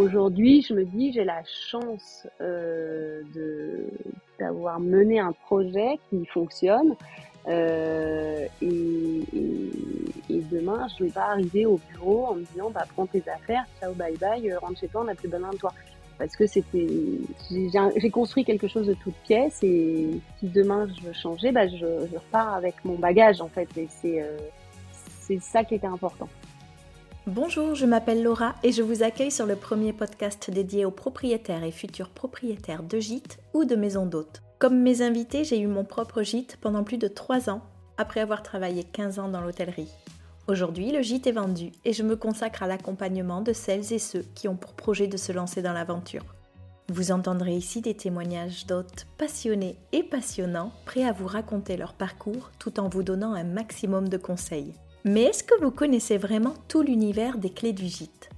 aujourd'hui, je me dis, j'ai la chance euh, d'avoir mené un projet qui fonctionne. Euh, et, demain, je ne vais pas arriver au bureau en me disant, bah, prends tes affaires, ciao, bye bye, rentre chez toi, on n'a plus besoin de toi. Parce que c'était, j'ai construit quelque chose de toute pièce et si demain je veux changer, bah, je, repars avec mon bagage en fait. Et c'est ça qui était important. Bonjour, je m'appelle Laura et je vous accueille sur le premier podcast dédié aux propriétaires et futurs propriétaires de gîtes ou de maisons d'hôtes. Comme mes invités, j'ai eu mon propre gîte pendant plus de 3 ans, après avoir travaillé 15 ans dans l'hôtellerie. Aujourd'hui, le gîte est vendu et je me consacre à l'accompagnement de celles et ceux qui ont pour projet de se lancer dans l'aventure. Vous entendrez ici des témoignages d'hôtes passionnés et passionnants, prêts à vous raconter leur parcours tout en vous donnant un maximum de conseils. Mais est-ce que vous connaissez vraiment tout l'univers des clés du gîte?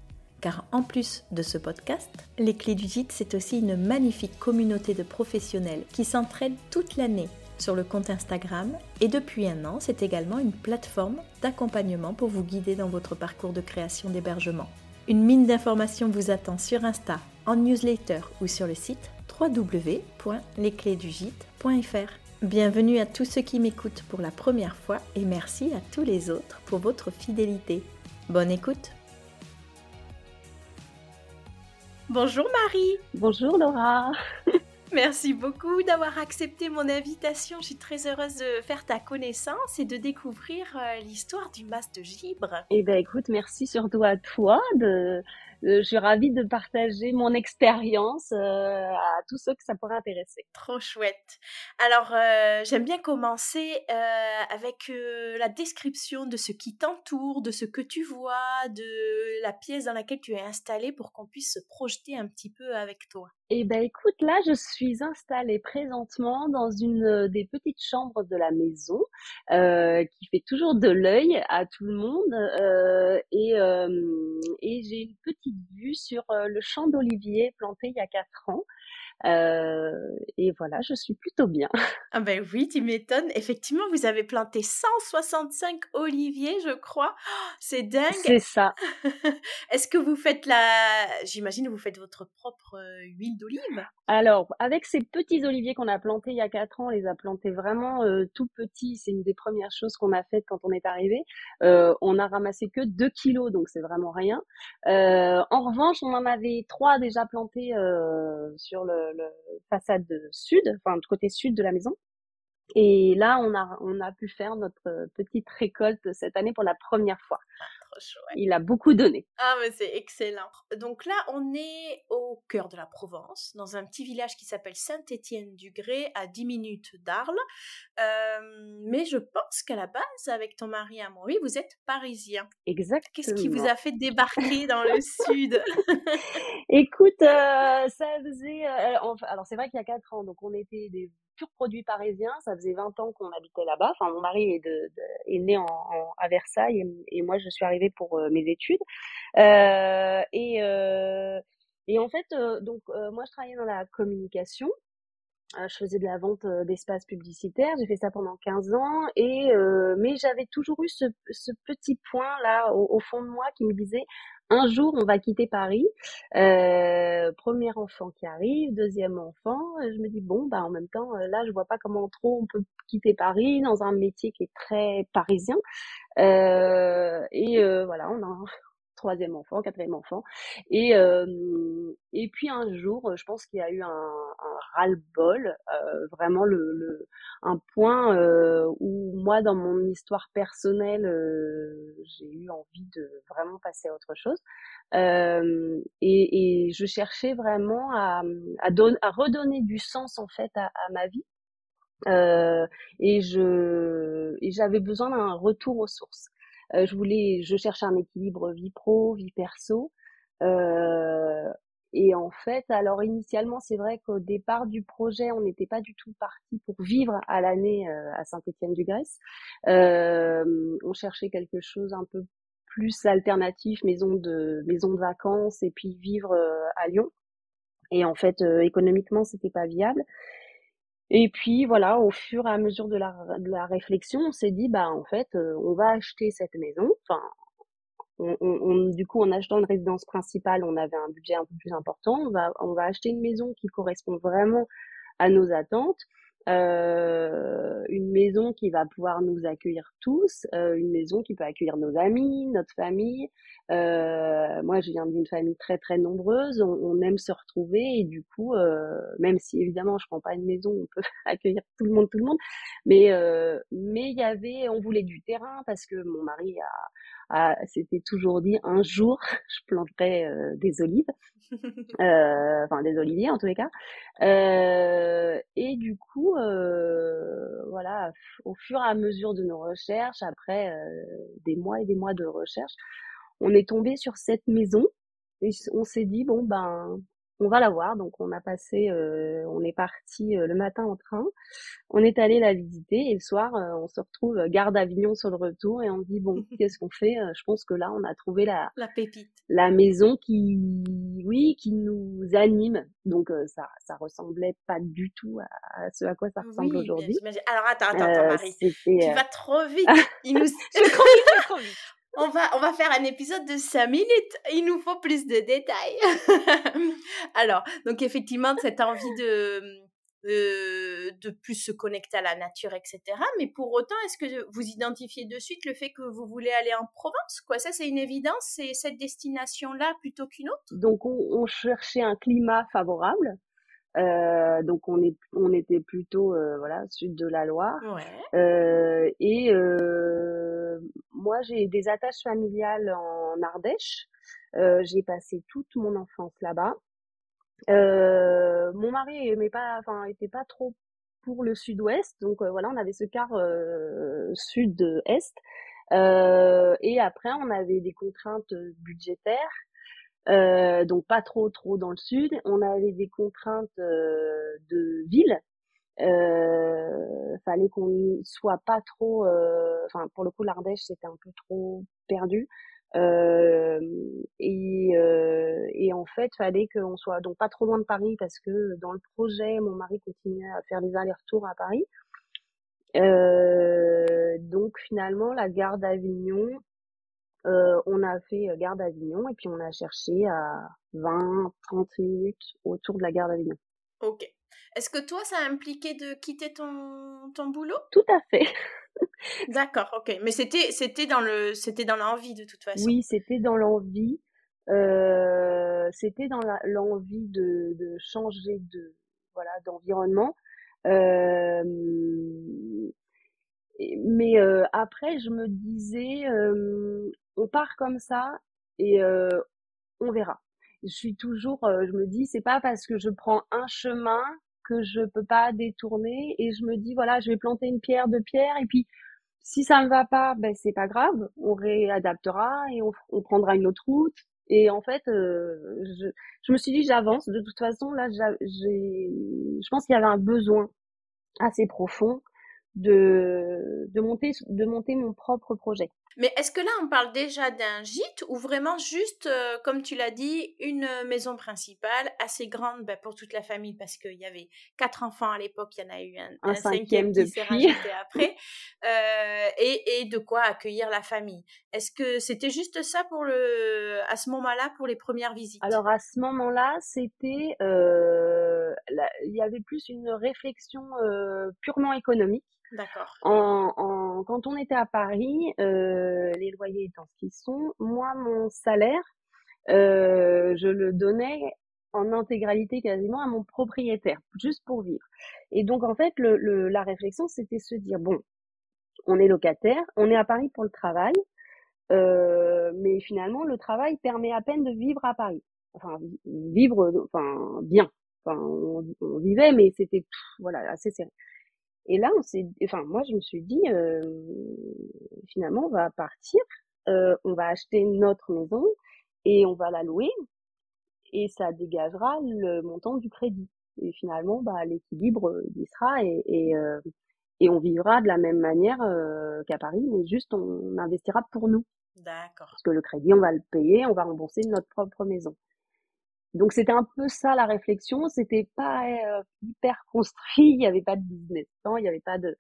Car en plus de ce podcast, les clés du gîte, c'est aussi une magnifique communauté de professionnels qui s'entraident toute l'année sur le compte Instagram et depuis un an, c'est également une plateforme d'accompagnement pour vous guider dans votre parcours de création d'hébergement. Une mine d'informations vous attend sur Insta, en newsletter ou sur le site www.lesclésdugite.fr. Bienvenue à tous ceux qui m'écoutent pour la première fois et merci à tous les autres pour votre fidélité. Bonne écoute Bonjour Marie Bonjour Laura Merci beaucoup d'avoir accepté mon invitation. Je suis très heureuse de faire ta connaissance et de découvrir euh, l'histoire du mas de gibre. Eh bien écoute, merci surtout à toi de, je suis ravie de partager mon expérience euh, à tous ceux que ça pourrait intéresser. Trop chouette. Alors, euh, j'aime bien commencer avec la description de ce qui t'entoure, de ce que tu vois, de la pièce dans laquelle tu es installée pour qu'on puisse se projeter un petit peu avec toi. Eh ben écoute, là je suis installée présentement dans une des petites chambres de la maison qui fait toujours de l'œil à tout le monde et, et j'ai une petite vue sur euh, le champ d'olivier planté il y a quatre ans. Euh, et voilà, je suis plutôt bien. Ah ben oui, tu m'étonnes. Effectivement, vous avez planté 165 oliviers, je crois. Oh, c'est dingue. C'est ça. Est-ce que vous faites la... J'imagine vous faites votre propre euh, huile d'olive? Alors, avec ces petits oliviers qu'on a plantés il y a quatre ans, on les a plantés vraiment euh, tout petits. C'est une des premières choses qu'on a faites quand on est arrivé. on a ramassé que 2 kilos, donc c'est vraiment rien. en revanche, on en avait trois déjà plantés sur le le, façade sud, enfin le côté sud de la maison. Et là, on a, on a pu faire notre petite récolte cette année pour la première fois. Il a beaucoup donné. Ah, mais c'est excellent. Donc là, on est au cœur de la Provence, dans un petit village qui s'appelle Saint-Étienne-du-Gré, à 10 minutes d'Arles. Euh, mais je pense qu'à la base, avec ton mari Amaury, vous êtes parisien. Exactement. Qu'est-ce qui vous a fait débarquer dans le sud? Écoute, euh, ça faisait... Euh, alors c'est vrai qu'il y a 4 ans, donc on était des produit parisien. Ça faisait 20 ans qu'on habitait là-bas. Enfin, mon mari est, né à Versailles et, moi, je suis arrivée pour euh, mes études. Euh, et, euh, et en fait, donc moi, je travaillais dans la communication. je faisais de la vente d'espaces publicitaires. J'ai fait ça pendant 15 ans. Et mais j'avais toujours eu ce, petit point là au, fond de moi qui me disait un jour, on va quitter Paris. Euh, premier enfant qui arrive, deuxième enfant. Je me dis bon, bah en même temps, euh, là, je vois pas comment trop on peut quitter Paris dans un métier qui est très parisien. Euh, et voilà, on a troisième enfant, quatrième enfant. Et, euh, et puis un jour, je pense qu'il y a eu un, un ras-le-bol, euh, vraiment le, un point euh, où moi, dans mon histoire personnelle, j'ai eu envie de vraiment passer à autre chose. Et, je cherchais vraiment à, à, redonner du sens en fait à, ma vie. Et je et j'avais besoin d'un retour aux sources. Euh, je voulais, je cherchais un équilibre vie pro, vie perso. Euh, et en fait, alors initialement, c'est vrai qu'au départ du projet, on n'était pas du tout parti pour vivre à l'année euh, à Saint-Étienne-du-Grèce. Euh, on cherchait quelque chose un peu plus alternatif, maison de maison de vacances et puis vivre à Lyon. Et en fait, économiquement, c'était pas viable. Et puis voilà, au fur et à mesure de la, de la réflexion, on s'est dit bah en fait, euh, on va acheter cette maison. Enfin, du coup, en achetant une résidence principale, on avait un budget un peu plus important. On va, on va acheter une maison qui correspond vraiment à nos attentes. Euh, une maison qui va pouvoir nous accueillir tous, euh, une maison qui peut accueillir nos amis, notre famille. Euh, moi, je viens d'une famille très très nombreuse, on, on, aime se retrouver et du coup, euh, même si évidemment je prends pas une maison, on peut accueillir tout le monde, tout le monde, mais euh, mais il y avait, on voulait du terrain parce que mon mari a c'était toujours dit un jour je planterai euh, des olives, euh, enfin des oliviers en tous les cas. Euh, et du coup, voilà, au fur et à mesure de nos recherches, après des mois et des mois de recherche, on est tombé sur cette maison et on s'est dit bon ben on va la voir. Donc on a passé, euh, on est parti euh, le matin en train, on est allé la visiter et le soir euh, on se retrouve gare d'Avignon sur le retour et on dit bon qu'est-ce qu'on fait Je pense que là on a trouvé la la pépite, la maison qui oui qui nous anime. Donc ça ça ressemblait pas du tout à, ce à quoi ça ressemble aujourd'hui. Alors attends attends, attends Marie, tu vas trop vite. Il nous... je trop vite, trop vite. On va, on va faire un épisode de 5 minutes. Il nous faut plus de détails. Alors, donc effectivement, cette envie de, de, plus se connecter à la nature, etc. Mais pour autant, est-ce que vous identifiez de suite le fait que vous voulez aller en Provence? Quoi, ça c'est une évidence, c'est cette destination-là plutôt qu'une autre? Donc on, cherchait un climat favorable. Euh, donc on est on était plutôt euh, voilà sud de la Loire. Ouais. euh, et euh, moi j'ai des attaches familiales en Ardèche. Euh, j'ai passé toute mon enfance là-bas. Mon mari aimait pas enfin était pas trop pour le sud-ouest. Donc voilà on avait ce quart sud-est. Et après on avait des contraintes budgétaires euh, donc pas trop trop dans le sud. On avait des contraintes euh, de ville. Euh, fallait qu'on soit pas trop. Euh, enfin, pour le coup, l'Ardèche c'était un peu trop perdu. Euh, et, et en fait, fallait qu'on soit donc pas trop loin de Paris parce que dans le projet, mon mari continuait à faire les allers-retours à Paris. donc finalement, la gare d'Avignon, euh, on a fait euh, gare d'Avignon et puis on a cherché à 20, 30 minutes autour de la gare d'Avignon. Ok. Est-ce que toi, ça a impliqué de quitter ton, ton boulot? Tout à fait. D'accord, ok. Mais c'était c'était dans le c'était dans l'envie de toute façon. Oui, c'était dans l'envie. Euh, c'était dans l'envie de, de changer de voilà d'environnement. Euh, mais euh, après, je me disais, euh, on part comme ça et euh, on verra. Je suis toujours, je me dis, c'est pas parce que je prends un chemin que je peux pas détourner et je me dis, voilà, je vais planter une pierre de pierre et puis si ça ne va pas, ben c'est pas grave, on réadaptera et on, prendra une autre route. Et en fait, je, je me suis dit, j'avance. De toute façon, là, j'ai, je pense qu'il y avait un besoin assez profond de, de, monter, de monter mon propre projet. Mais est-ce que là, on parle déjà d'un gîte ou vraiment juste, euh, comme tu l'as dit, une maison principale assez grande ben, pour toute la famille? Parce qu'il y avait quatre enfants à l'époque, il y en a eu un, un, cinquième, qui s'est rajouté après, euh, et, et, de quoi accueillir la famille? Est-ce que c'était juste ça pour le, à ce moment-là pour les premières visites? Alors à ce moment-là, c'était, euh, il y avait plus une réflexion purement économique. D'accord. Quand on était à Paris, euh, les loyers étant ce qu'ils sont, moi, mon salaire, euh, je le donnais en intégralité quasiment à mon propriétaire, juste pour vivre. Et donc, en fait, la réflexion, c'était se dire, bon, on est locataire, on est à Paris pour le travail, euh, mais finalement, le travail permet à peine de vivre à Paris. Enfin, vivre, enfin, bien. Enfin, on, on vivait, mais c'était, voilà, assez serré. Et là, on s'est, enfin, moi, je me suis dit, euh, finalement, on va partir, euh, on va acheter notre maison et on va la louer et ça dégagera le montant du crédit. Et finalement, bah, l'équilibre y sera et, et, euh, et on vivra de la même manière euh, qu'à Paris, mais juste on investira pour nous. D'accord. Parce que le crédit, on va le payer, on va rembourser notre propre maison. Donc c'était un peu ça la réflexion. C'était pas euh, hyper construit. Il n'y avait pas de business plan. Il n'y avait pas de.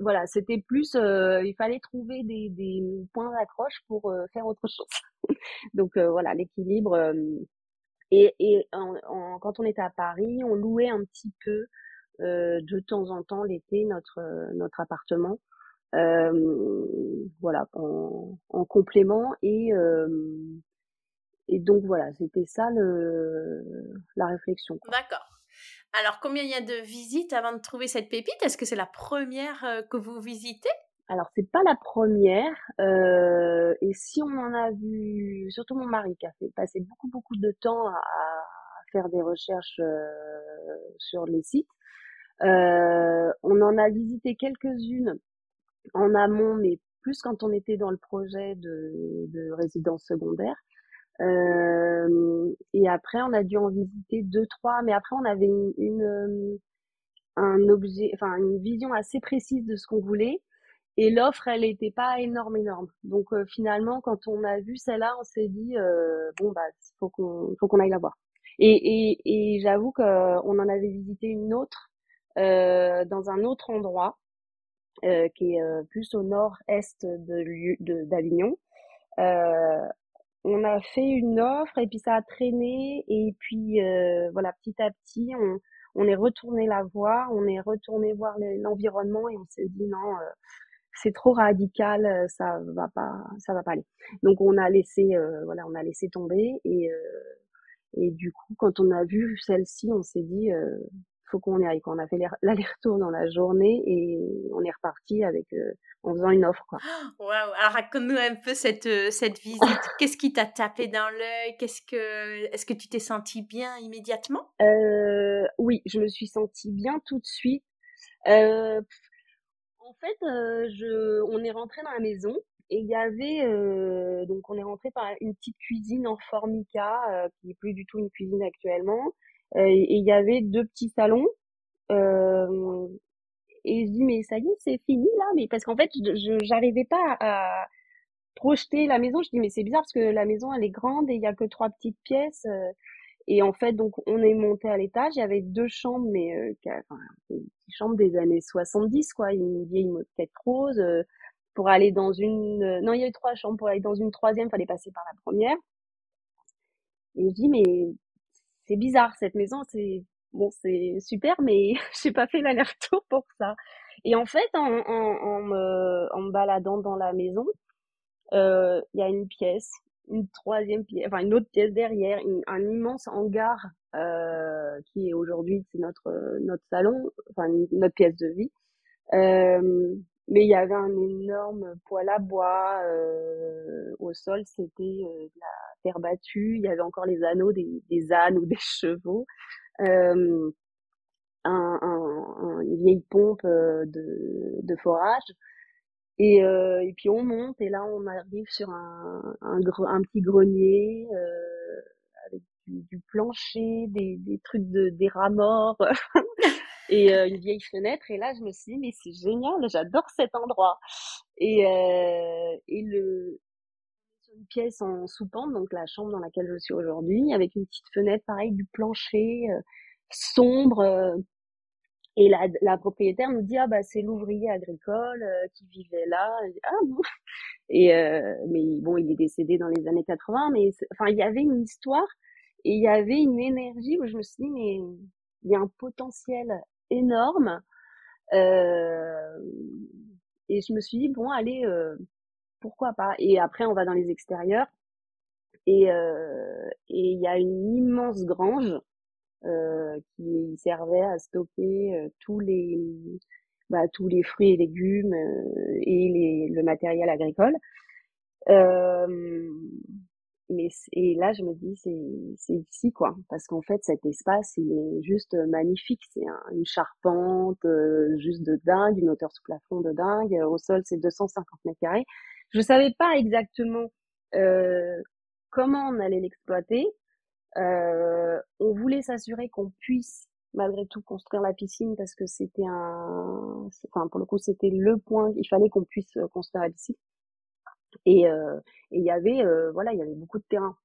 voilà, c'était plus, euh, il fallait trouver des, des points d'accroche pour euh, faire autre chose. Donc euh, voilà, l'équilibre. et et en, quand on était à Paris, on louait un petit peu de temps en temps l'été notre notre appartement. voilà, en, en complément et et donc voilà, c'était ça le la réflexion. D'accord. Alors, combien il y a de visites avant de trouver cette pépite? Est-ce que c'est la première euh, que vous visitez? Alors c'est pas la première euh, et si on en a vu surtout mon mari qui a fait passer beaucoup beaucoup de temps à, faire des recherches euh, sur les sites on en a visité quelques-unes en amont mais plus quand on était dans le projet de, de résidence secondaire euh, et après, on a dû en visiter deux, trois, mais après, on avait une, euh, un objet, enfin une vision assez précise de ce qu'on voulait. Et l'offre, elle n'était pas énorme, énorme. Donc euh, finalement, quand on a vu celle-là, on s'est dit bon bah faut qu'on faut qu'on aille la voir. Et, et, et j'avoue qu'on en avait visité une autre euh, dans un autre endroit qui est plus au nord-est de d'Avignon. Euh, on a fait une offre et puis ça a traîné et puis euh, voilà petit à petit on, on est retourné la voir, on est retourné voir l'environnement et on s'est dit non euh, c'est trop radical, euh, ça va pas ça va pas aller. Donc on a laissé voilà on a laissé tomber et et du coup quand on a vu celle-ci on s'est dit faut qu'on y aille. On a fait l'aller-retour dans la journée et on est reparti avec euh, en faisant une offre. Quoi. Alors raconte-nous un peu cette, euh, cette visite. Qu'est-ce qui t'a tapé dans l'œil? Qu'est-ce que Est-ce que tu t'es senti bien immédiatement? Euh, Oui, je me suis sentie bien tout de suite. en fait, je, on est rentré dans la maison et il y avait donc on est rentré par une petite cuisine en formica qui est plus du tout une cuisine actuellement euh, et il y avait deux petits salons. Euh, et je dis mais ça y est, c'est fini là, mais parce qu'en fait, je j'arrivais pas à projeter la maison. Je dis mais c'est bizarre parce que la maison elle est grande et il y a que trois petites pièces. Euh. Et en fait, donc on est monté à l'étage. Il y avait deux chambres, mais euh, enfin, des chambres des années 70 quoi, une vieille moquette rose. pour aller dans une, non il y avait trois chambres. Pour aller dans une troisième, fallait passer par la première. Et je dis mais c'est bizarre cette maison, c'est bon, c'est super, mais j'ai pas fait l'aller-retour pour ça. Et en fait, en, me, baladant dans la maison, euh, il y a une pièce, une troisième pièce, enfin une autre pièce derrière, un immense hangar euh, qui est aujourd'hui c'est notre notre salon, enfin notre pièce de vie. Euh, mais il y avait un énorme poêle à bois. Euh, au sol, c'était euh, de la terre battue. Il y avait encore les anneaux des, des ânes ou des chevaux. Euh, un, un, une vieille pompe euh, de, de forage. Et, euh, et puis on monte et là on arrive sur un, un, un petit grenier avec du, du, plancher, des, des trucs de des rats morts. et euh, une vieille fenêtre. Et là, je me suis dit, mais c'est génial, j'adore cet endroit. Et, euh, et le, une pièce en soupente, donc la chambre dans laquelle je suis aujourd'hui, avec une petite fenêtre, pareil, du plancher euh, sombre. Euh. et la, propriétaire nous dit ah bah c'est l'ouvrier agricole qui vivait là. ah bon. Et mais bon, il est décédé dans les années 80, mais enfin il y avait une histoire et il y avait une énergie où je me suis dit mais il y a un potentiel énorme. Euh, et je me suis dit, bon, allez, euh, pourquoi pas. Et après, on va dans les extérieurs. Et euh, il y a une immense grange qui servait à stocker tous les bah, tous les fruits et légumes et le matériel agricole. Euh, mais et là je me dis c'est c'est ici quoi parce qu'en fait cet espace il est juste magnifique c'est une charpente euh, juste de dingue une hauteur sous plafond de dingue au sol c'est 250 mètres carrés je savais pas exactement euh, comment on allait l'exploiter euh, on voulait s'assurer qu'on puisse malgré tout construire la piscine parce que c'était un enfin pour le coup c'était le point il fallait qu'on puisse construire la piscine et euh, il y avait euh, voilà, il y avait beaucoup de terrain.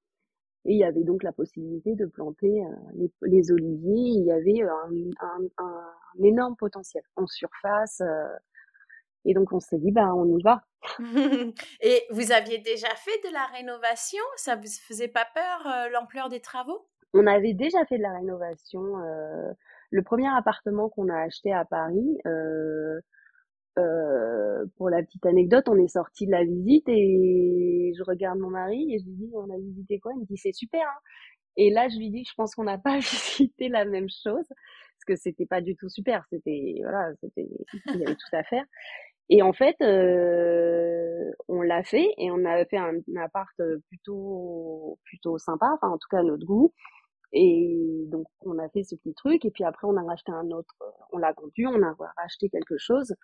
Et il y avait donc la possibilité de planter euh, les, les, oliviers. Il y avait un, un, un, énorme potentiel en surface. Et donc on s'est dit, bah on y va. Et vous aviez déjà fait de la rénovation? Ça vous faisait pas peur euh, l'ampleur des travaux? On avait déjà fait de la rénovation. Euh, le premier appartement qu'on a acheté à Paris, euh, pour la petite anecdote, on est sorti de la visite et je regarde mon mari et je lui dis on a visité quoi? Il me dit c'est super. Hein et là je lui dis je pense qu'on n'a pas visité la même chose parce que c'était pas du tout super. C'était voilà, c'était il y avait tout à faire. Et en fait, euh, on l'a fait et on a fait un, appart plutôt plutôt sympa, enfin en tout cas à notre goût. Et donc on a fait ce petit truc et puis après on a racheté un autre, on l'a vendu, on a racheté quelque chose.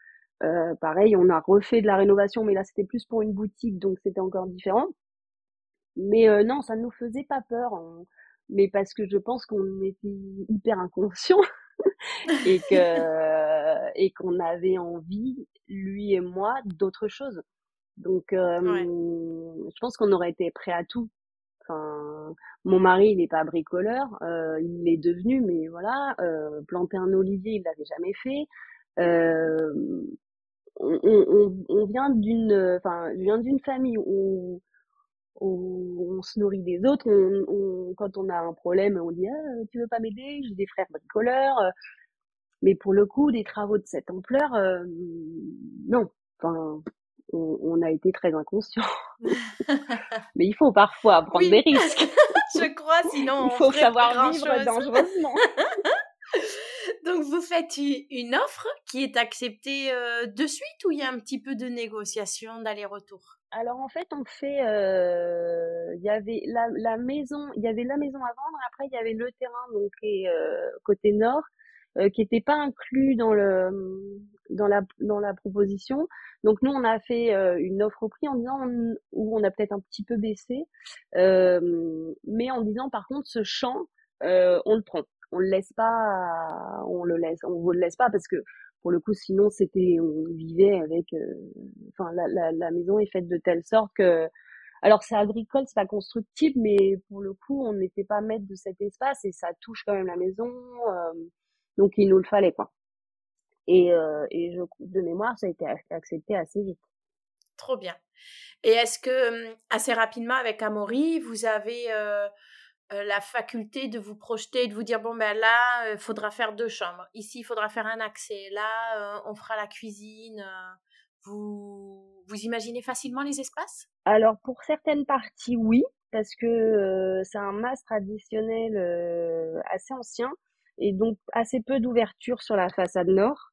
Euh, pareil, on a refait de la rénovation, mais là c'était plus pour une boutique, donc c'était encore différent. Mais euh, non, ça ne nous faisait pas peur, mais parce que je pense qu'on était hyper inconscients et que et qu'on avait envie, lui et moi, d'autre chose. Donc, euh, je pense qu'on aurait été prêt à tout. Enfin, mon mari, il n'est pas bricoleur, euh, il l'est devenu, mais voilà, euh, planter un olivier, il l'avait jamais fait. Euh, on, on, on, vient d'une, enfin, je viens d'une famille où, où on se nourrit des autres. On, quand on a un problème, on dit ah, tu veux pas m'aider? J'ai des frères bricoleurs. Mais pour le coup, des travaux de cette ampleur, euh, non. Enfin, on, a été très inconscient. Mais il faut parfois prendre des risques. Je crois, sinon il faut savoir vivre dangereusement. Donc vous faites une offre qui est acceptée euh, de suite ou il y a un petit peu de négociation d'aller-retour? Alors en fait on fait, euh, il y avait la, la, maison, il y avait la maison à vendre, après il y avait le terrain donc et, côté nord euh, qui n'était pas inclus dans le dans la dans la proposition. Donc nous on a fait euh, une offre au prix en disant où on a peut-être un petit peu baissé, euh, mais en disant par contre ce champ on le prend, on le laisse pas, on le laisse, on vous le laisse pas parce que pour le coup sinon c'était on vivait avec, enfin la, la, la maison est faite de telle sorte que alors c'est agricole, c'est pas constructible, mais pour le coup, on n'était pas maître de cet espace et ça touche quand même la maison. Euh, donc il nous le fallait quoi. Et, euh, et je, de mémoire, ça a été accepté assez vite. Trop bien. Et est-ce que hum, assez rapidement avec Amaury, vous avez euh, euh, la faculté de vous projeter, de vous dire bon ben là, il faudra faire deux chambres. Ici, il faudra faire un accès. Là, on fera la cuisine. vous vous imaginez facilement les espaces? Alors pour certaines parties, oui, parce que c'est un mas traditionnel assez ancien et donc assez peu d'ouverture sur la façade nord.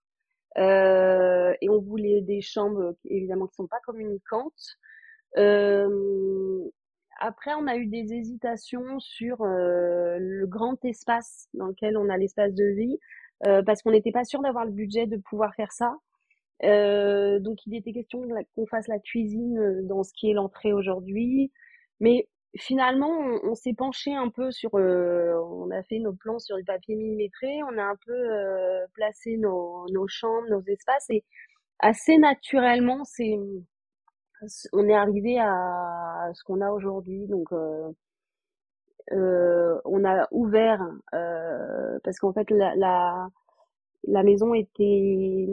Euh, et on voulait des chambres évidemment qui sont pas communicantes. Euh, après, on a eu des hésitations sur euh, le grand espace dans lequel on a l'espace de vie, euh, parce qu'on n'était pas sûr d'avoir le budget de pouvoir faire ça. Euh, donc, il était question qu'on fasse la cuisine dans ce qui est l'entrée aujourd'hui. Mais finalement, on, s'est penché un peu sur, euh, on a fait nos plans sur le papier millimétré, on a un peu euh, placé nos, nos chambres, nos espaces et assez naturellement, c'est, on est arrivé à ce qu'on a aujourd'hui. Donc, euh, euh, on a ouvert parce qu'en fait la, la, la maison était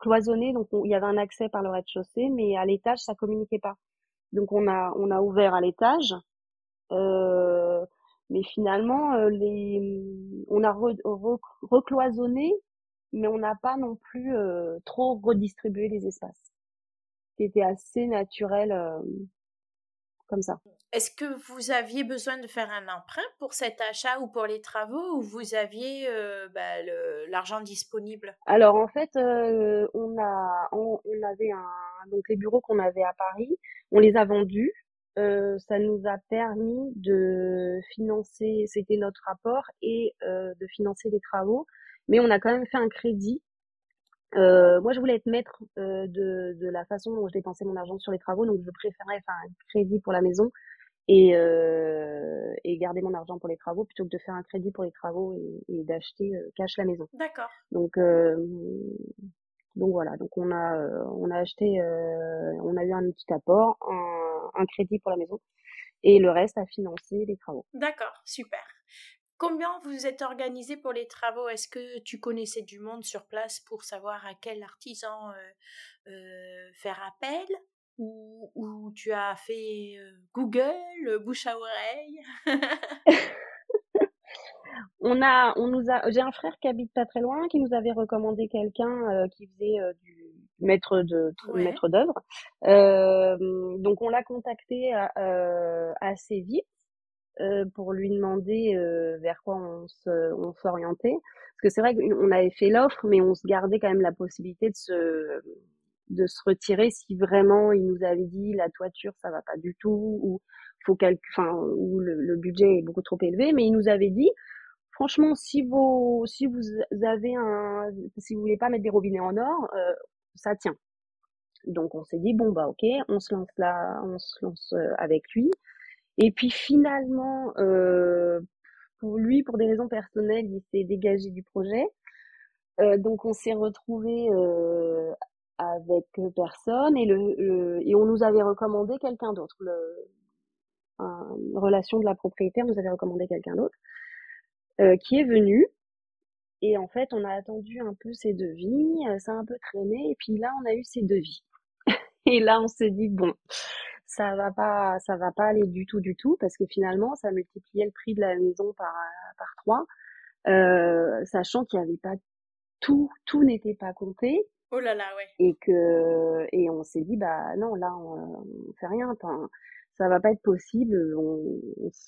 cloisonnée, donc il y avait un accès par le rez-de-chaussée, mais à l'étage ça communiquait pas. Donc on a on a ouvert à l'étage, euh, mais finalement euh, les on a recloisonné, mais on n'a pas non plus euh, trop redistribué les espaces. C'était assez naturel comme ça. Est-ce que vous aviez besoin de faire un emprunt pour cet achat ou pour les travaux ou vous aviez euh, bah, l'argent disponible? Alors en fait, euh, on a on, avait un donc les bureaux qu'on avait à Paris, on les a vendus. Euh, ça nous a permis de financer, c'était notre rapport, et de financer les travaux. Mais on a quand même fait un crédit euh, moi, je voulais être maître euh, de, de, la façon dont je dépensais mon argent sur les travaux, donc je préférais faire un crédit pour la maison et, euh, et garder mon argent pour les travaux plutôt que de faire un crédit pour les travaux et, et d'acheter cash la maison. D'accord. Donc donc voilà, donc on a on a acheté, on a eu un petit apport, un, un crédit pour la maison et le reste a financé les travaux. D'accord, super. Combien vous êtes organisé pour les travaux? Est-ce que tu connaissais du monde sur place pour savoir à quel artisan faire appel? Ou, tu as fait Google, bouche à oreille? On a, on nous a, j'ai un frère qui habite pas très loin, qui nous avait recommandé quelqu'un qui faisait du maître de maître d'œuvre. donc on l'a contacté assez vite pour lui demander vers quoi on on s'orientait. Parce que c'est vrai qu'on avait fait l'offre, mais on se gardait quand même la possibilité de se de se retirer si vraiment il nous avait dit la toiture ça va pas du tout ou faut enfin ou le, budget est beaucoup trop élevé. Mais il nous avait dit franchement si vous si vous avez un si vous voulez pas mettre des robinets en or euh, ça tient. Donc on s'est dit bon bah ok on se lance là on se lance euh, avec lui et puis finalement euh, pour lui pour des raisons personnelles il s'est dégagé du projet. Euh, donc on s'est retrouvé euh, avec personne et le, et on nous avait recommandé quelqu'un d'autre. Le, relation de la propriétaire nous avait recommandé quelqu'un d'autre euh, qui est venu. Et en fait on a attendu un peu ses devis, euh, ça a un peu traîné et puis là on a eu ses devis. Et là on s'est dit bon ça va pas ça va pas aller du tout du tout parce que finalement ça multipliait le prix de la maison par par trois. Euh, sachant qu'il n'y avait pas tout tout n'était pas compté. Oh là là, ouais. Et que et on s'est dit bah non là on, on fait rien, enfin, ça va pas être possible, on,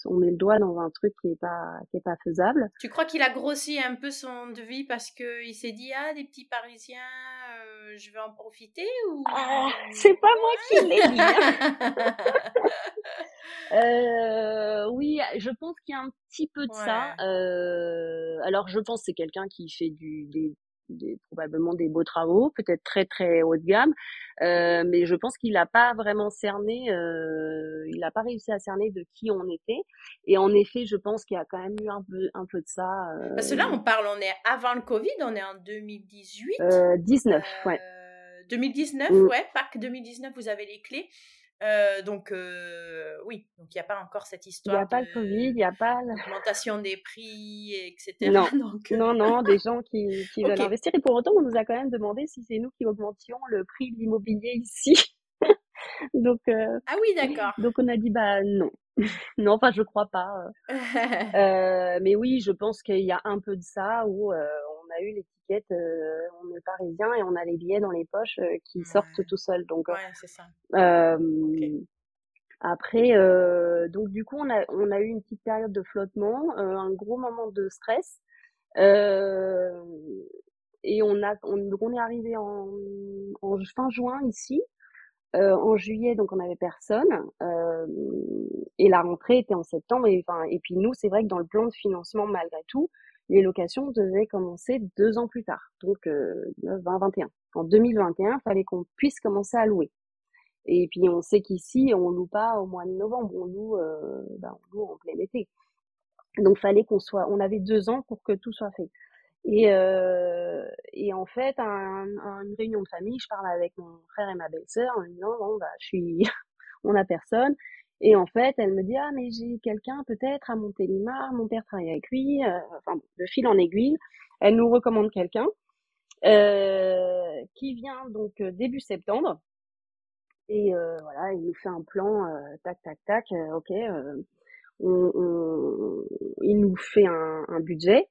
on, met le doigt dans un truc qui est pas qui est pas faisable. Tu crois qu'il a grossi un peu son devis parce que il s'est dit ah des petits Parisiens, euh, je vais en profiter ou ah, c'est pas moi qui l'ai dit. Hein. euh, oui, je pense qu'il y a un petit peu de ça. Euh, alors je pense que c'est quelqu'un qui fait du des des, probablement des beaux travaux, peut-être très très haut de gamme, euh, mais je pense qu'il n'a pas vraiment cerné, euh, il n'a pas réussi à cerner de qui on était. Et en effet, je pense qu'il y a quand même eu un peu un peu de ça. Euh, Parce que là, on parle, on est avant le Covid, on est en 2018. 19, ouais. 2019, mm. ouais, Pâques 2019, vous avez les clés. Euh, donc euh, oui, donc il n'y a pas encore cette histoire. Il n'y a pas le Covid, il n'y a pas l'augmentation des prix, etc. Non, euh non, non, des gens qui, qui veulent investir. Et pour autant, on nous a quand même demandé si c'est nous qui augmentions le prix de l'immobilier ici. donc ah oui, d'accord. Donc on a dit bah non, non, enfin je crois pas. mais oui, je pense qu'il y a un peu de ça où a eu les euh, on est parisien et on a les billets dans les poches euh, qui sortent tout seuls. Donc, ouais, c'est ça. Euh, Après, donc du coup, on a, on a eu une petite période de flottement, un gros moment de stress. et on a, on, on est arrivé en, en, fin juin ici. en juillet, donc on avait personne. et la rentrée était en septembre. Et puis nous, c'est vrai que dans le plan de financement, malgré tout, les locations devaient commencer deux ans plus tard, donc euh, 2021. En 2021, il fallait qu'on puisse commencer à louer. Et puis on sait qu'ici, on loue pas au mois de novembre, on loue, euh, ben, en plein été. Donc fallait qu'on soit, on avait deux ans pour que tout soit fait. Et, euh, en fait, à, une réunion de famille, je parle avec mon frère et ma belle-sœur en disant bon bah je suis, on a personne. Et en fait, elle me dit ah mais j'ai quelqu'un peut-être à Montélimar, mon père travaille avec lui, euh, enfin de fil en aiguille, elle nous recommande quelqu'un euh, qui vient donc euh, début septembre et euh, voilà, il nous fait un plan euh, tac tac tac, ok, on, on, il nous fait un, un, budget.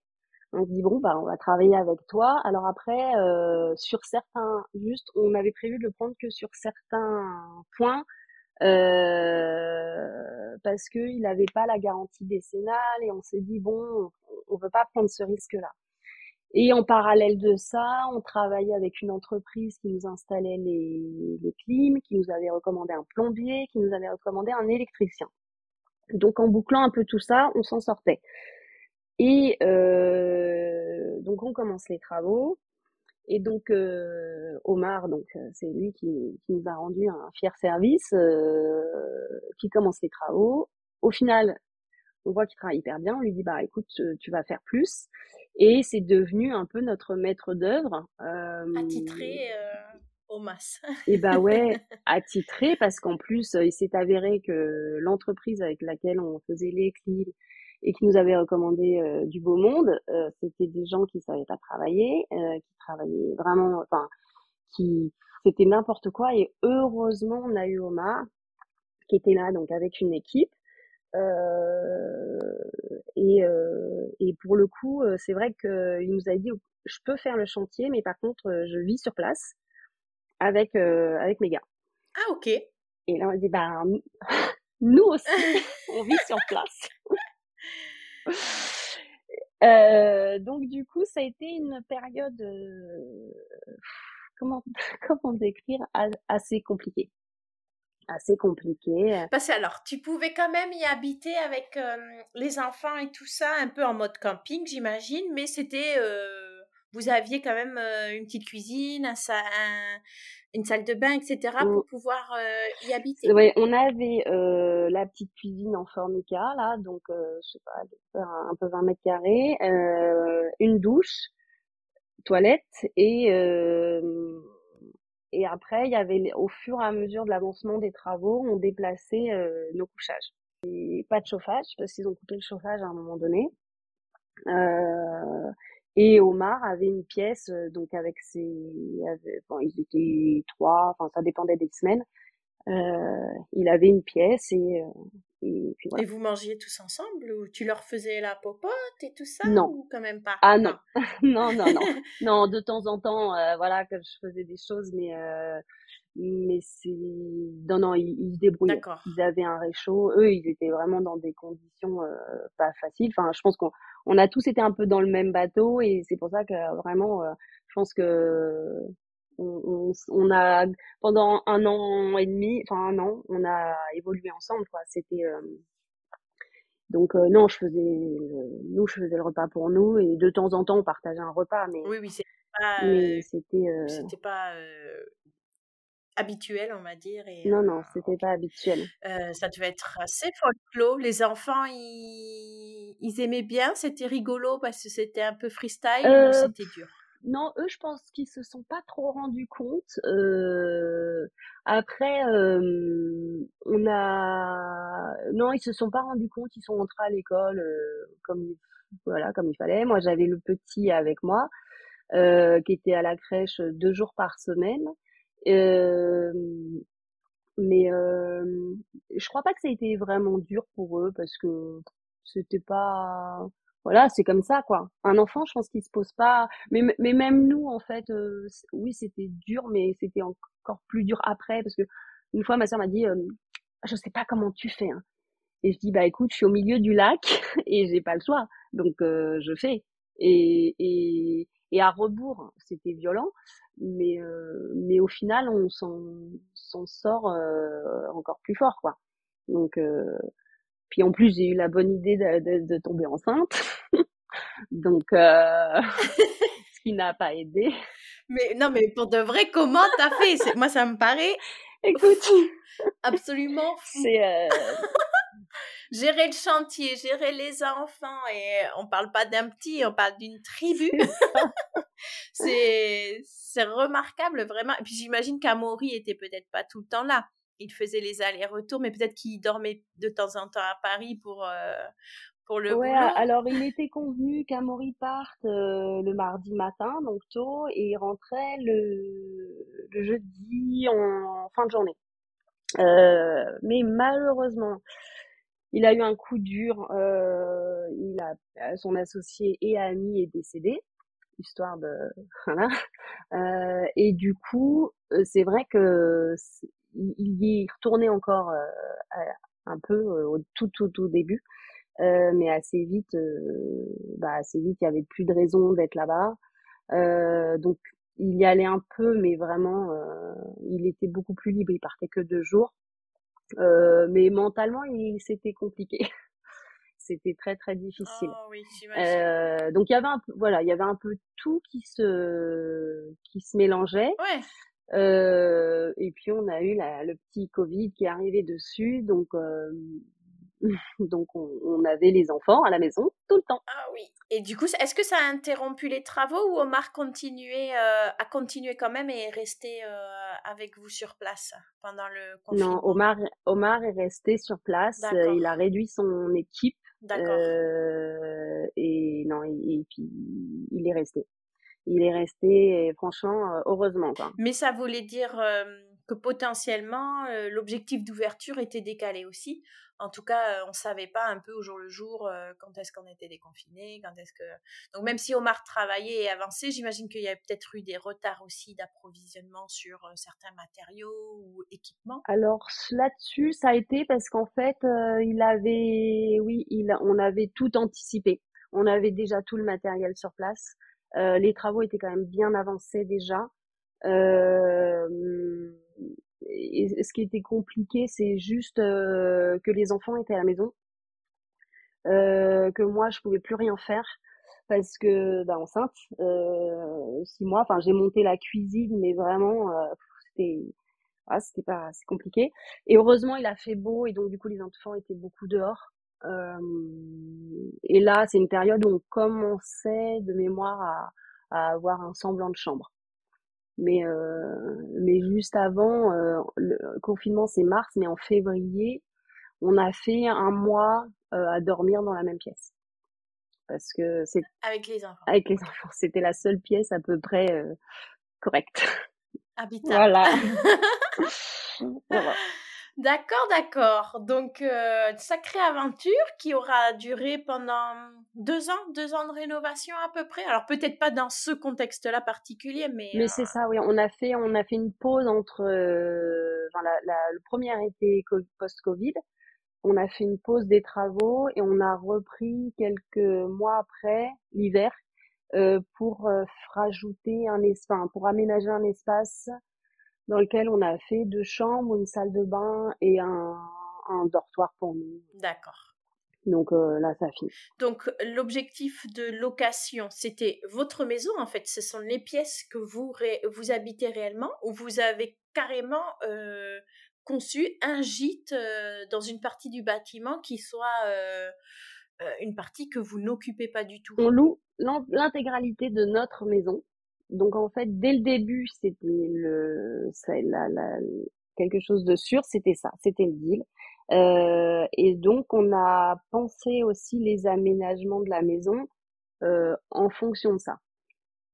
On dit bon bah on va travailler avec toi. Alors après sur certains juste on avait prévu de le prendre que sur certains points euh, parce qu'il n'avait pas la garantie décennale et on s'est dit bon, on, veut pas prendre ce risque-là. Et en parallèle de ça, on travaillait avec une entreprise qui nous installait les, les clims, qui nous avait recommandé un plombier, qui nous avait recommandé un électricien. Donc en bouclant un peu tout ça, on s'en sortait. Et euh, donc on commence les travaux. Et donc euh, Omar, donc euh, c'est lui qui, qui, nous a rendu un fier service, euh, qui commence les travaux. Au final, on voit qu'il travaille hyper bien. On lui dit bah écoute, tu vas faire plus. Et c'est devenu un peu notre maître d'œuvre. Euh, Attitré. Au masse. et bah ouais, attitré parce qu'en plus, il s'est avéré que l'entreprise avec laquelle on faisait les clips et qui nous avait recommandé du beau monde, c'était des gens qui savaient pas travailler, qui travaillaient vraiment, enfin, qui c'était n'importe quoi. Et heureusement, on a eu Omar qui était là donc avec une équipe. Euh, et, euh, et pour le coup, euh, c'est vrai qu'il nous a dit je peux faire le chantier, mais par contre, je vis sur place avec avec mes gars. Ah ok. Et là on a dit bah nous aussi, on vit sur place. Euh, donc du coup, ça a été une période, euh, comment comment décrire, assez compliquée assez compliquée. Parce que alors, tu pouvais quand même y habiter avec les enfants et tout ça, un peu en mode camping, j'imagine, mais c'était, vous aviez quand même une petite cuisine, un, une salle de bain, etc., pour pouvoir y habiter? Oui, on avait la petite cuisine en formica, là, donc, je sais pas, un peu 20 mètres carrés, une douche, toilette et et après, il y avait, au fur et à mesure de l'avancement des travaux, on déplaçait euh, nos couchages. Et pas de chauffage, parce qu'ils ont coupé le chauffage à un moment donné. Euh, et Omar avait une pièce, euh, donc avec ses, bon, ils étaient trois, enfin ça dépendait des semaines. Euh, il avait une pièce et, euh, et puis voilà. Et vous mangiez tous ensemble ou tu leur faisais la popote et tout ça Non. Ou quand même pas? Ah non. non, non, non. non, de temps en temps, euh, voilà, que je faisais des choses, mais mais c'est non non ils, ils se débrouillaient ils avaient un réchaud eux ils étaient vraiment dans des conditions pas faciles enfin je pense qu'on on a tous été un peu dans le même bateau et c'est pour ça que vraiment je pense que on, on, a pendant un an et demi, enfin un an, on a évolué ensemble. Quoi. C'était euh, donc euh, non, je faisais nous, je faisais le repas pour nous et de temps en temps on partageait un repas, mais oui, oui, c'est pas, euh, c'était c'était pas habituel, on va dire. Et, non, non, c'était pas habituel. ça devait être assez folklore. Les enfants, ils, ils aimaient bien, c'était rigolo parce que c'était un peu freestyle ou c'était dur? non, eux, je pense qu'ils se sont pas trop rendus compte. Euh, après, euh, on a, non, ils se sont pas rendus compte. Ils sont rentrés à l'école euh, comme voilà, comme il fallait. Moi, j'avais le petit avec moi euh, qui était à la crèche deux jours par semaine. Euh, mais je crois pas que ça a été vraiment dur pour eux parce que c'était pas voilà, c'est comme ça, quoi. Un enfant, je pense qu'il se pose pas. Mais, mais même nous, en fait, euh, oui, c'était dur, mais c'était encore plus dur après, parce que une fois, ma soeur m'a dit, euh, je sais pas comment tu fais. Hein. Et je dis, bah écoute, je suis au milieu du lac et j'ai pas le choix, donc euh, je fais. Et, et, et à rebours, c'était violent, mais euh, mais au final, on s'en sort encore plus fort, quoi. Donc puis en plus, j'ai eu la bonne idée de, de, tomber enceinte. Donc, euh, ce qui n'a pas aidé. Mais non, mais pour de vrai, comment t'as fait? Moi, ça me paraît. Écoute, absolument C'est euh... gérer le chantier, gérer les enfants, et on parle pas d'un petit, on parle d'une tribu. c'est remarquable vraiment. Et puis j'imagine qu'Amaury était peut-être pas tout le temps là il faisait les allers-retours, mais peut-être qu'il dormait de temps en temps à Paris pour, euh, pour le ouais, alors il était convenu qu'Amaury parte euh, le mardi matin, donc tôt, et il rentrait le, le jeudi en fin de journée. Euh, mais malheureusement, il a eu un coup dur. Euh, il a son associé et ami est décédé, histoire de voilà. Euh, et du coup, c'est vrai que il y retourné encore euh, un peu euh, au tout tout tout début, euh, mais assez vite, bah assez vite, il y avait plus de raison d'être là-bas. donc il y allait un peu, mais vraiment, il était beaucoup plus libre. Il partait que deux jours, mais mentalement, il c'était compliqué. c'était très très difficile. Oh, oui, euh, donc il y avait un peu, voilà, il y avait un peu tout qui se qui se mélangeait. Ouais. Euh, et puis on a eu la, le petit Covid qui est arrivé dessus, donc euh, Donc on, avait les enfants à la maison tout le temps. Ah oui. Et du coup, est-ce que ça a interrompu les travaux ou Omar continuait, euh, a continué quand même et est resté avec vous sur place pendant le confinement? Non, Omar, Omar est resté sur place. il a réduit son équipe. D'accord. et non, et, puis il est resté. Il est resté, et franchement, heureusement. Quoi. Mais ça voulait dire que potentiellement euh, l'objectif d'ouverture était décalé aussi. En tout cas, euh, on ne savait pas un peu au jour le jour euh, quand est-ce qu'on était déconfiné, quand est-ce que. Donc même si Omar travaillait et avançait, j'imagine qu'il y a peut-être eu des retards aussi d'approvisionnement sur certains matériaux ou équipements. Alors là-dessus, ça a été parce qu'en fait, il avait, oui, il, on avait tout anticipé. On avait déjà tout le matériel sur place. les travaux étaient quand même bien avancés déjà. Euh, et ce qui était compliqué, c'est juste euh, que les enfants étaient à la maison, euh, que moi je pouvais plus rien faire parce que bah, enceinte, euh, six mois. Enfin, j'ai monté la cuisine, mais vraiment, euh, c'était ah, c'était pas c'est compliqué. Et heureusement, il a fait beau et donc du coup les enfants étaient beaucoup dehors. Et là, c'est une période où on commençait de mémoire à avoir un semblant de chambre. Mais, euh, mais juste avant, euh, le confinement c'est mars, mais en février, on a fait un mois euh, à dormir dans la même pièce. Parce que c'est avec les enfants. Avec les enfants, c'était la seule pièce à peu près euh, correcte. Habitable. Voilà. voilà. D'accord, d'accord. Donc, euh, sacrée aventure qui aura duré pendant deux ans, deux ans de rénovation à peu près. Alors peut-être pas dans ce contexte-là particulier, mais. Mais c'est euh, ça, oui. On a fait, on a fait une pause entre, euh, enfin, la, le premier été post-Covid. On a fait une pause des travaux et on a repris quelques mois après l'hiver pour rajouter un espace, pour aménager un espace dans lequel on a fait deux chambres, une salle de bain et un, un dortoir pour nous. D'accord. Donc euh, là, ça finit. Donc l'objectif de location, c'était votre maison en fait. Ce sont les pièces que vous vous habitez réellement ou vous avez carrément euh, conçu un gîte euh, dans une partie du bâtiment qui soit une partie que vous n'occupez pas du tout? On loue l'intégralité de notre maison donc en fait, dès le début, c'était le, la, la, quelque chose de sûr, c'était ça, c'était le deal. Euh, et donc on a pensé aussi les aménagements de la maison euh, en fonction de ça.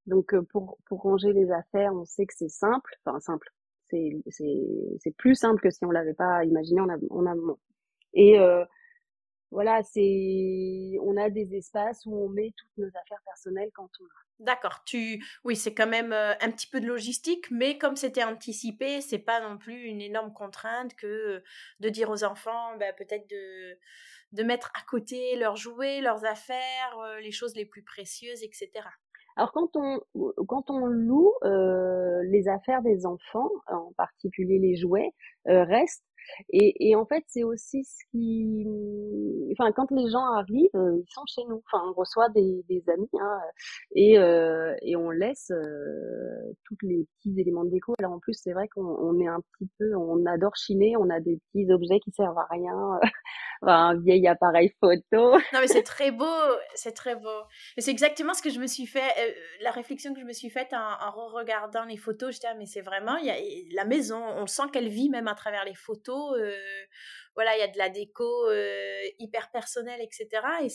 Donc euh, pour pour ranger les affaires, on sait que c'est simple, enfin simple. C'est c'est c'est plus simple que si on l'avait pas imaginé en, en amont. Et euh, voilà, c'est on a des espaces où on met toutes nos affaires personnelles quand on D'accord, tu oui, c'est quand même euh, un petit peu de logistique, mais comme c'était anticipé, c'est pas non plus une énorme contrainte que de dire aux enfants ben, peut-être de de mettre à côté leurs jouets, leurs affaires, euh, les choses les plus précieuses, etc. Alors quand on quand on loue euh, les affaires des enfants, en particulier les jouets, restent et, et en fait, c'est aussi ce qui, enfin, quand les gens arrivent, euh, ils sont chez nous. Enfin, on reçoit des, des amis hein, et, euh, et on laisse euh, tous les petits éléments de déco. Alors en plus, c'est vrai qu'on on est un petit peu, on adore chiner. On a des petits objets qui servent à rien, un vieil appareil photo. Non, mais c'est très beau, c'est très beau. Mais c'est exactement ce que je me suis fait, la réflexion que je me suis faite en, en regardant les photos. J'étais, ah, mais c'est vraiment, y a la maison, on sent qu'elle vit même à travers les photos euh, voilà, il y a de la déco euh, hyper personnelle, etc. Et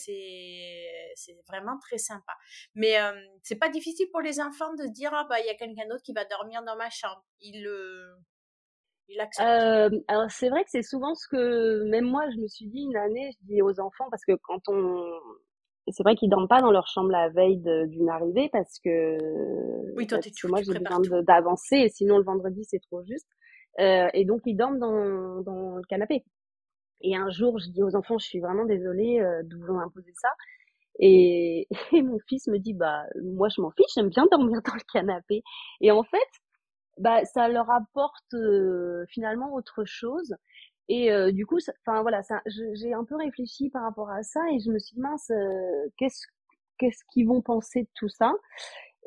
c'est vraiment très sympa. Mais euh, c'est pas difficile pour les enfants de dire ah bah il y a quelqu'un d'autre qui va dormir dans ma chambre. Ils le il alors c'est vrai que c'est souvent ce que même moi je me suis dit une année, je dis aux enfants parce que quand on c'est vrai qu'ils dorment pas dans leur chambre la veille d'une arrivée parce que oui toi tu, moi j'ai besoin d'avancer et sinon le vendredi c'est trop juste euh, et donc, ils dorment dans, dans le canapé. Et un jour, je dis aux enfants, je suis vraiment désolée euh, de vous imposer ça. Et, et, mon fils me dit, bah, moi, je m'en fiche, j'aime bien dormir dans le canapé. Et en fait, bah, ça leur apporte euh, finalement autre chose. Et euh, du coup, enfin voilà, ça, j'ai un peu réfléchi par rapport à ça et je me suis dit mince, euh, qu'est-ce qu'est-ce qu'ils vont penser de tout ça?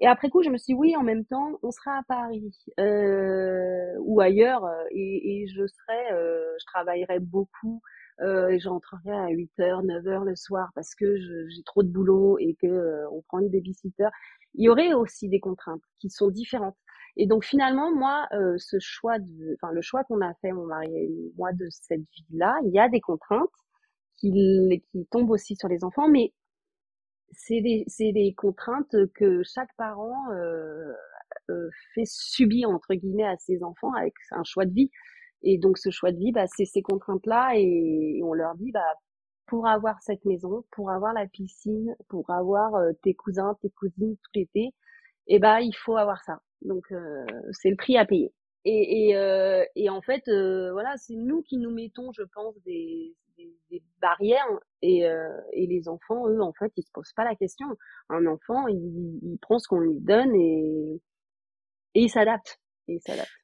Et après coup, je me suis dit, oui, en même temps, on sera à Paris euh, ou ailleurs, euh, et, et je serai, je travaillerai beaucoup euh, j'entrerai à 8h, 9h le soir parce que j'ai trop de boulot et que euh, on prend une babysitter. Il y aurait aussi des contraintes qui sont différentes. Et donc finalement, moi, euh, ce choix de, enfin le choix qu'on a fait, mon mari et moi, de cette vie-là, il y a des contraintes qui, qui tombent aussi sur les enfants, mais c'est des, c'est des contraintes que chaque parent euh, euh, fait subir entre guillemets à ses enfants avec un choix de vie. Et donc ce choix de vie, bah, c'est ces contraintes-là et, on leur dit, bah, pour avoir cette maison, pour avoir la piscine, pour avoir euh, tes cousins, tes cousines tout l'été, eh bah il faut avoir ça. Donc euh, c'est le prix à payer. Et, et, euh, et en fait, voilà, c'est nous qui nous mettons, je pense, des, des, barrières et, et les enfants, eux, en fait, ils se posent pas la question. Un enfant, il, il prend ce qu'on lui donne et, et il s'adapte.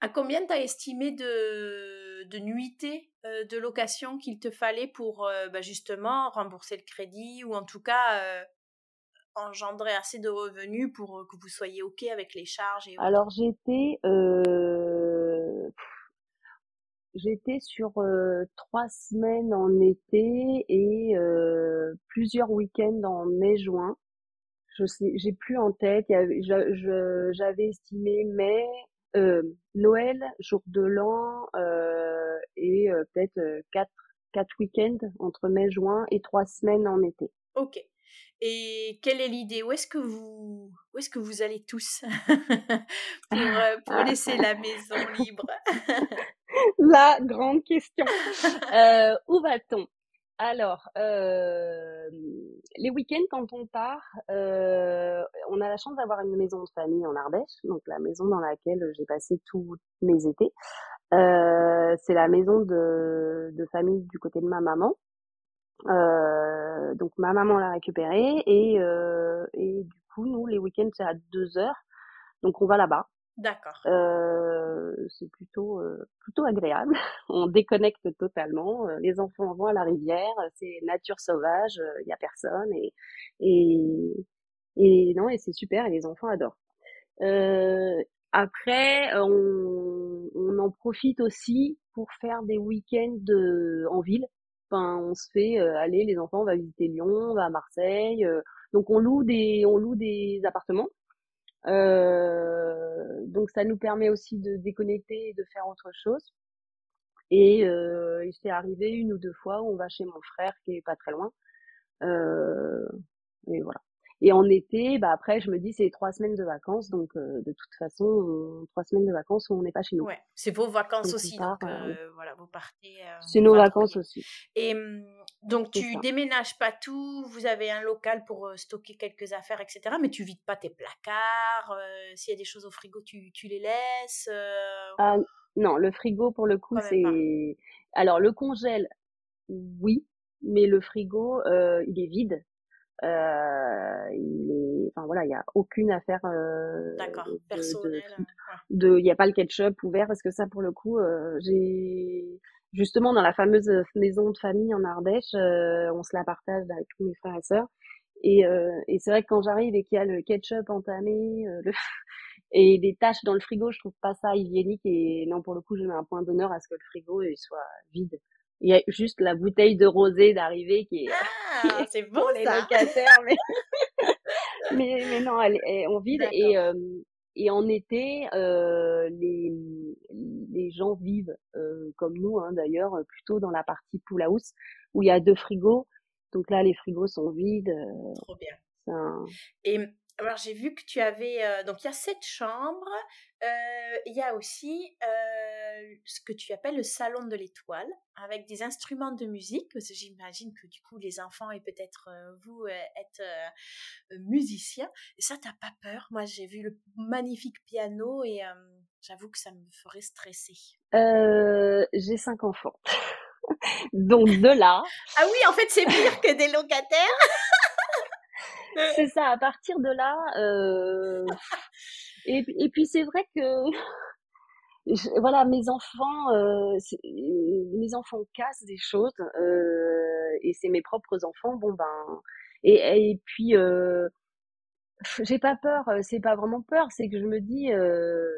À combien t'as estimé de, de nuitées euh, de location qu'il te fallait pour euh, bah, justement rembourser le crédit ou en tout cas euh, engendrer assez de revenus pour que vous soyez OK avec les charges et Alors j'étais j'étais sur trois semaines en été et plusieurs week-ends en mai-juin. Je sais, j'ai plus en tête. J'avais estimé mai, euh, Noël, jour de l'an euh, et euh, peut-être quatre, quatre week-ends entre mai, juin et trois semaines en été. Ok. Et quelle est l'idée? Où est-ce que vous où est-ce que vous allez tous pour, pour, laisser la maison libre? La grande question. où va-t-on? Alors, euh, les week-ends, quand on part, euh, on a la chance d'avoir une maison de famille en Ardèche, donc la maison dans laquelle j'ai passé tous mes étés. Euh, c'est la maison de, de, famille du côté de ma maman. Euh, donc ma maman l'a récupérée et, euh, et du coup, nous, les week-ends, c'est à deux heures. Donc on va là-bas. D'accord. Euh, c'est plutôt euh, plutôt agréable. On déconnecte totalement. Euh, les enfants vont à la rivière, c'est nature sauvage, il y a personne et et et non et c'est super et les enfants adorent. après, on, on en profite aussi pour faire des week-ends en ville. Enfin, on se fait aller, les enfants, on va visiter Lyon, on va à Marseille. donc on loue des on loue des appartements euh, donc ça nous permet aussi de déconnecter et de faire autre chose. Et euh, il s'est arrivé une ou deux fois où on va chez mon frère qui est pas très loin. Euh, et voilà. Et en été, bah après, je me dis c'est trois semaines de vacances, donc euh, de toute façon, trois semaines de vacances où on n'est pas chez nous. Ouais, c'est vos vacances aussi, donc euh, voilà, vous partez. c'est nos vacances aussi. Et hum, donc tu déménages pas tout, vous avez un local pour stocker quelques affaires, etc. Mais tu vides pas tes placards. S'il y a des choses au frigo, tu, tu les laisses. Ah, non, le frigo pour le coup c'est. Alors le congèle, oui, mais le frigo il est vide. Euh, il est, enfin voilà, il y a aucune affaire. Euh, D'accord, personnelle. De, il n'y a pas le ketchup ouvert parce que ça, pour le coup, euh, j'ai justement dans la fameuse maison de famille en Ardèche, euh, on se la partage avec tous mes frères et sœurs. Et, euh, et c'est vrai que quand j'arrive et qu'il y a le ketchup entamé, euh, le et des taches dans le frigo, je trouve pas ça hygiénique. Et non, pour le coup, je mets un point d'honneur à ce que le frigo il soit vide. Il y a juste la bouteille de rosé d'arrivée qui est, ah, c'est bon les locataires, mais... mais, mais non, elle, on vide et euh, et en été, euh, les, les gens vivent euh, comme nous, hein, d'ailleurs, plutôt dans la partie pool house où il y a deux frigos. Donc là, les frigos sont vides. Euh, Trop bien. Un... Et alors j'ai vu que tu avais euh, donc il y a cette chambre, euh, il y a aussi euh, ce que tu appelles le salon de l'étoile avec des instruments de musique j'imagine que du coup les enfants et peut-être vous êtes musiciens et ça t'as pas peur? Moi j'ai vu le magnifique piano et j'avoue que ça me ferait stresser. j'ai cinq enfants. Donc de là. Ah oui, en fait, c'est pire que des locataires. C'est ça, à partir de là. Euh... Et, puis c'est vrai que voilà, mes enfants, euh, mes enfants cassent des choses euh, et c'est mes propres enfants. Bon ben, et, et puis euh, j'ai pas peur. C'est pas vraiment peur, c'est que je me dis euh,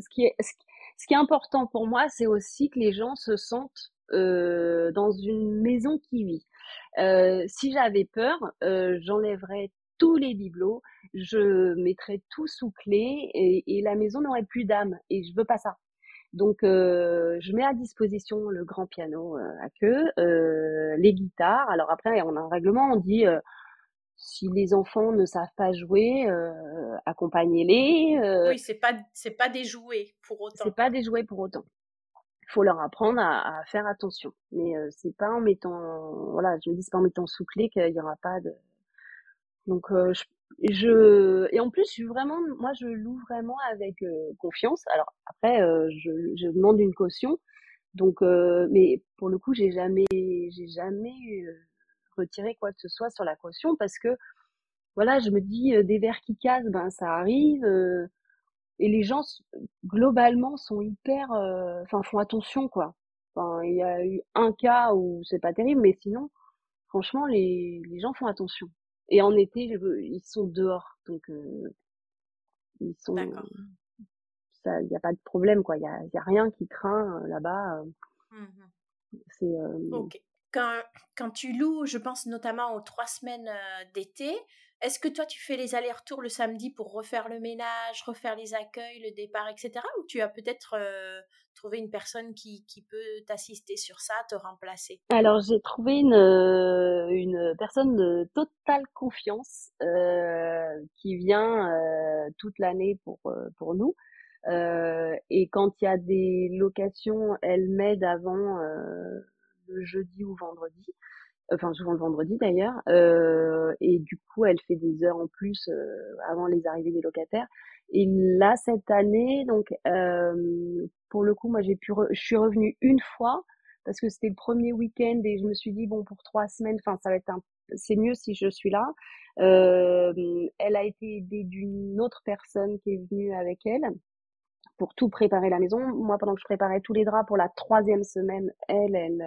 ce qui est ce qui est important pour moi, c'est aussi que les gens se sentent dans une maison qui vit. Si j'avais peur, j'enlèverais tous les bibelots, je mettrais tout sous clé et, et la maison n'aurait plus d'âme. Et je veux pas ça. Donc, euh, je mets à disposition le grand piano euh, à queue, euh, les guitares. Alors après, on a un règlement, on dit si les enfants ne savent pas jouer, accompagnez-les. oui, c'est pas c'est pas des jouets pour autant. C'est pas des jouets pour autant. Faut leur apprendre à, faire attention. Mais c'est pas en mettant, voilà, je me dis pas en mettant sous clé qu'il y aura pas de. Donc, je, je et en plus je suis vraiment moi je loue vraiment avec euh, confiance alors après euh, je, je, demande une caution donc euh, mais pour le coup j'ai jamais j'ai jamais retiré quoi que ce soit sur la caution parce que voilà je me dis des verres qui cassent ben ça arrive et les gens globalement sont hyper enfin font attention quoi enfin il y a eu un cas où c'est pas terrible mais sinon franchement les les gens font attention et en été, ils sont dehors, donc euh, ils sont. Il n'y a pas de problème, quoi. Il n'y a, y a, rien qui craint euh, là-bas. Euh. Mmh c'est. Ok. Quand, quand, tu loues, je pense notamment aux trois semaines d'été, est-ce que toi, tu fais les allers-retours le samedi pour refaire le ménage, refaire les accueils, le départ, etc. Ou tu as peut-être euh, trouvé une personne qui, peut t'assister sur ça, te remplacer? Alors, j'ai trouvé une, euh, personne de totale confiance euh, qui vient toute l'année pour nous. et quand il y a des locations, elle m'aide avant le jeudi ou vendredi enfin souvent le vendredi d'ailleurs, euh, et du coup elle fait des heures en plus euh, avant les arrivées des locataires. Et là cette année, donc euh, pour le coup moi j'ai pu, je suis revenue une fois parce que c'était le premier week-end et je me suis dit bon pour trois semaines, enfin ça va être un, c'est mieux si je suis là. Euh, elle a été aidée d'une autre personne qui est venue avec elle pour tout préparer la maison. Moi pendant que je préparais tous les draps pour la troisième semaine, elle elle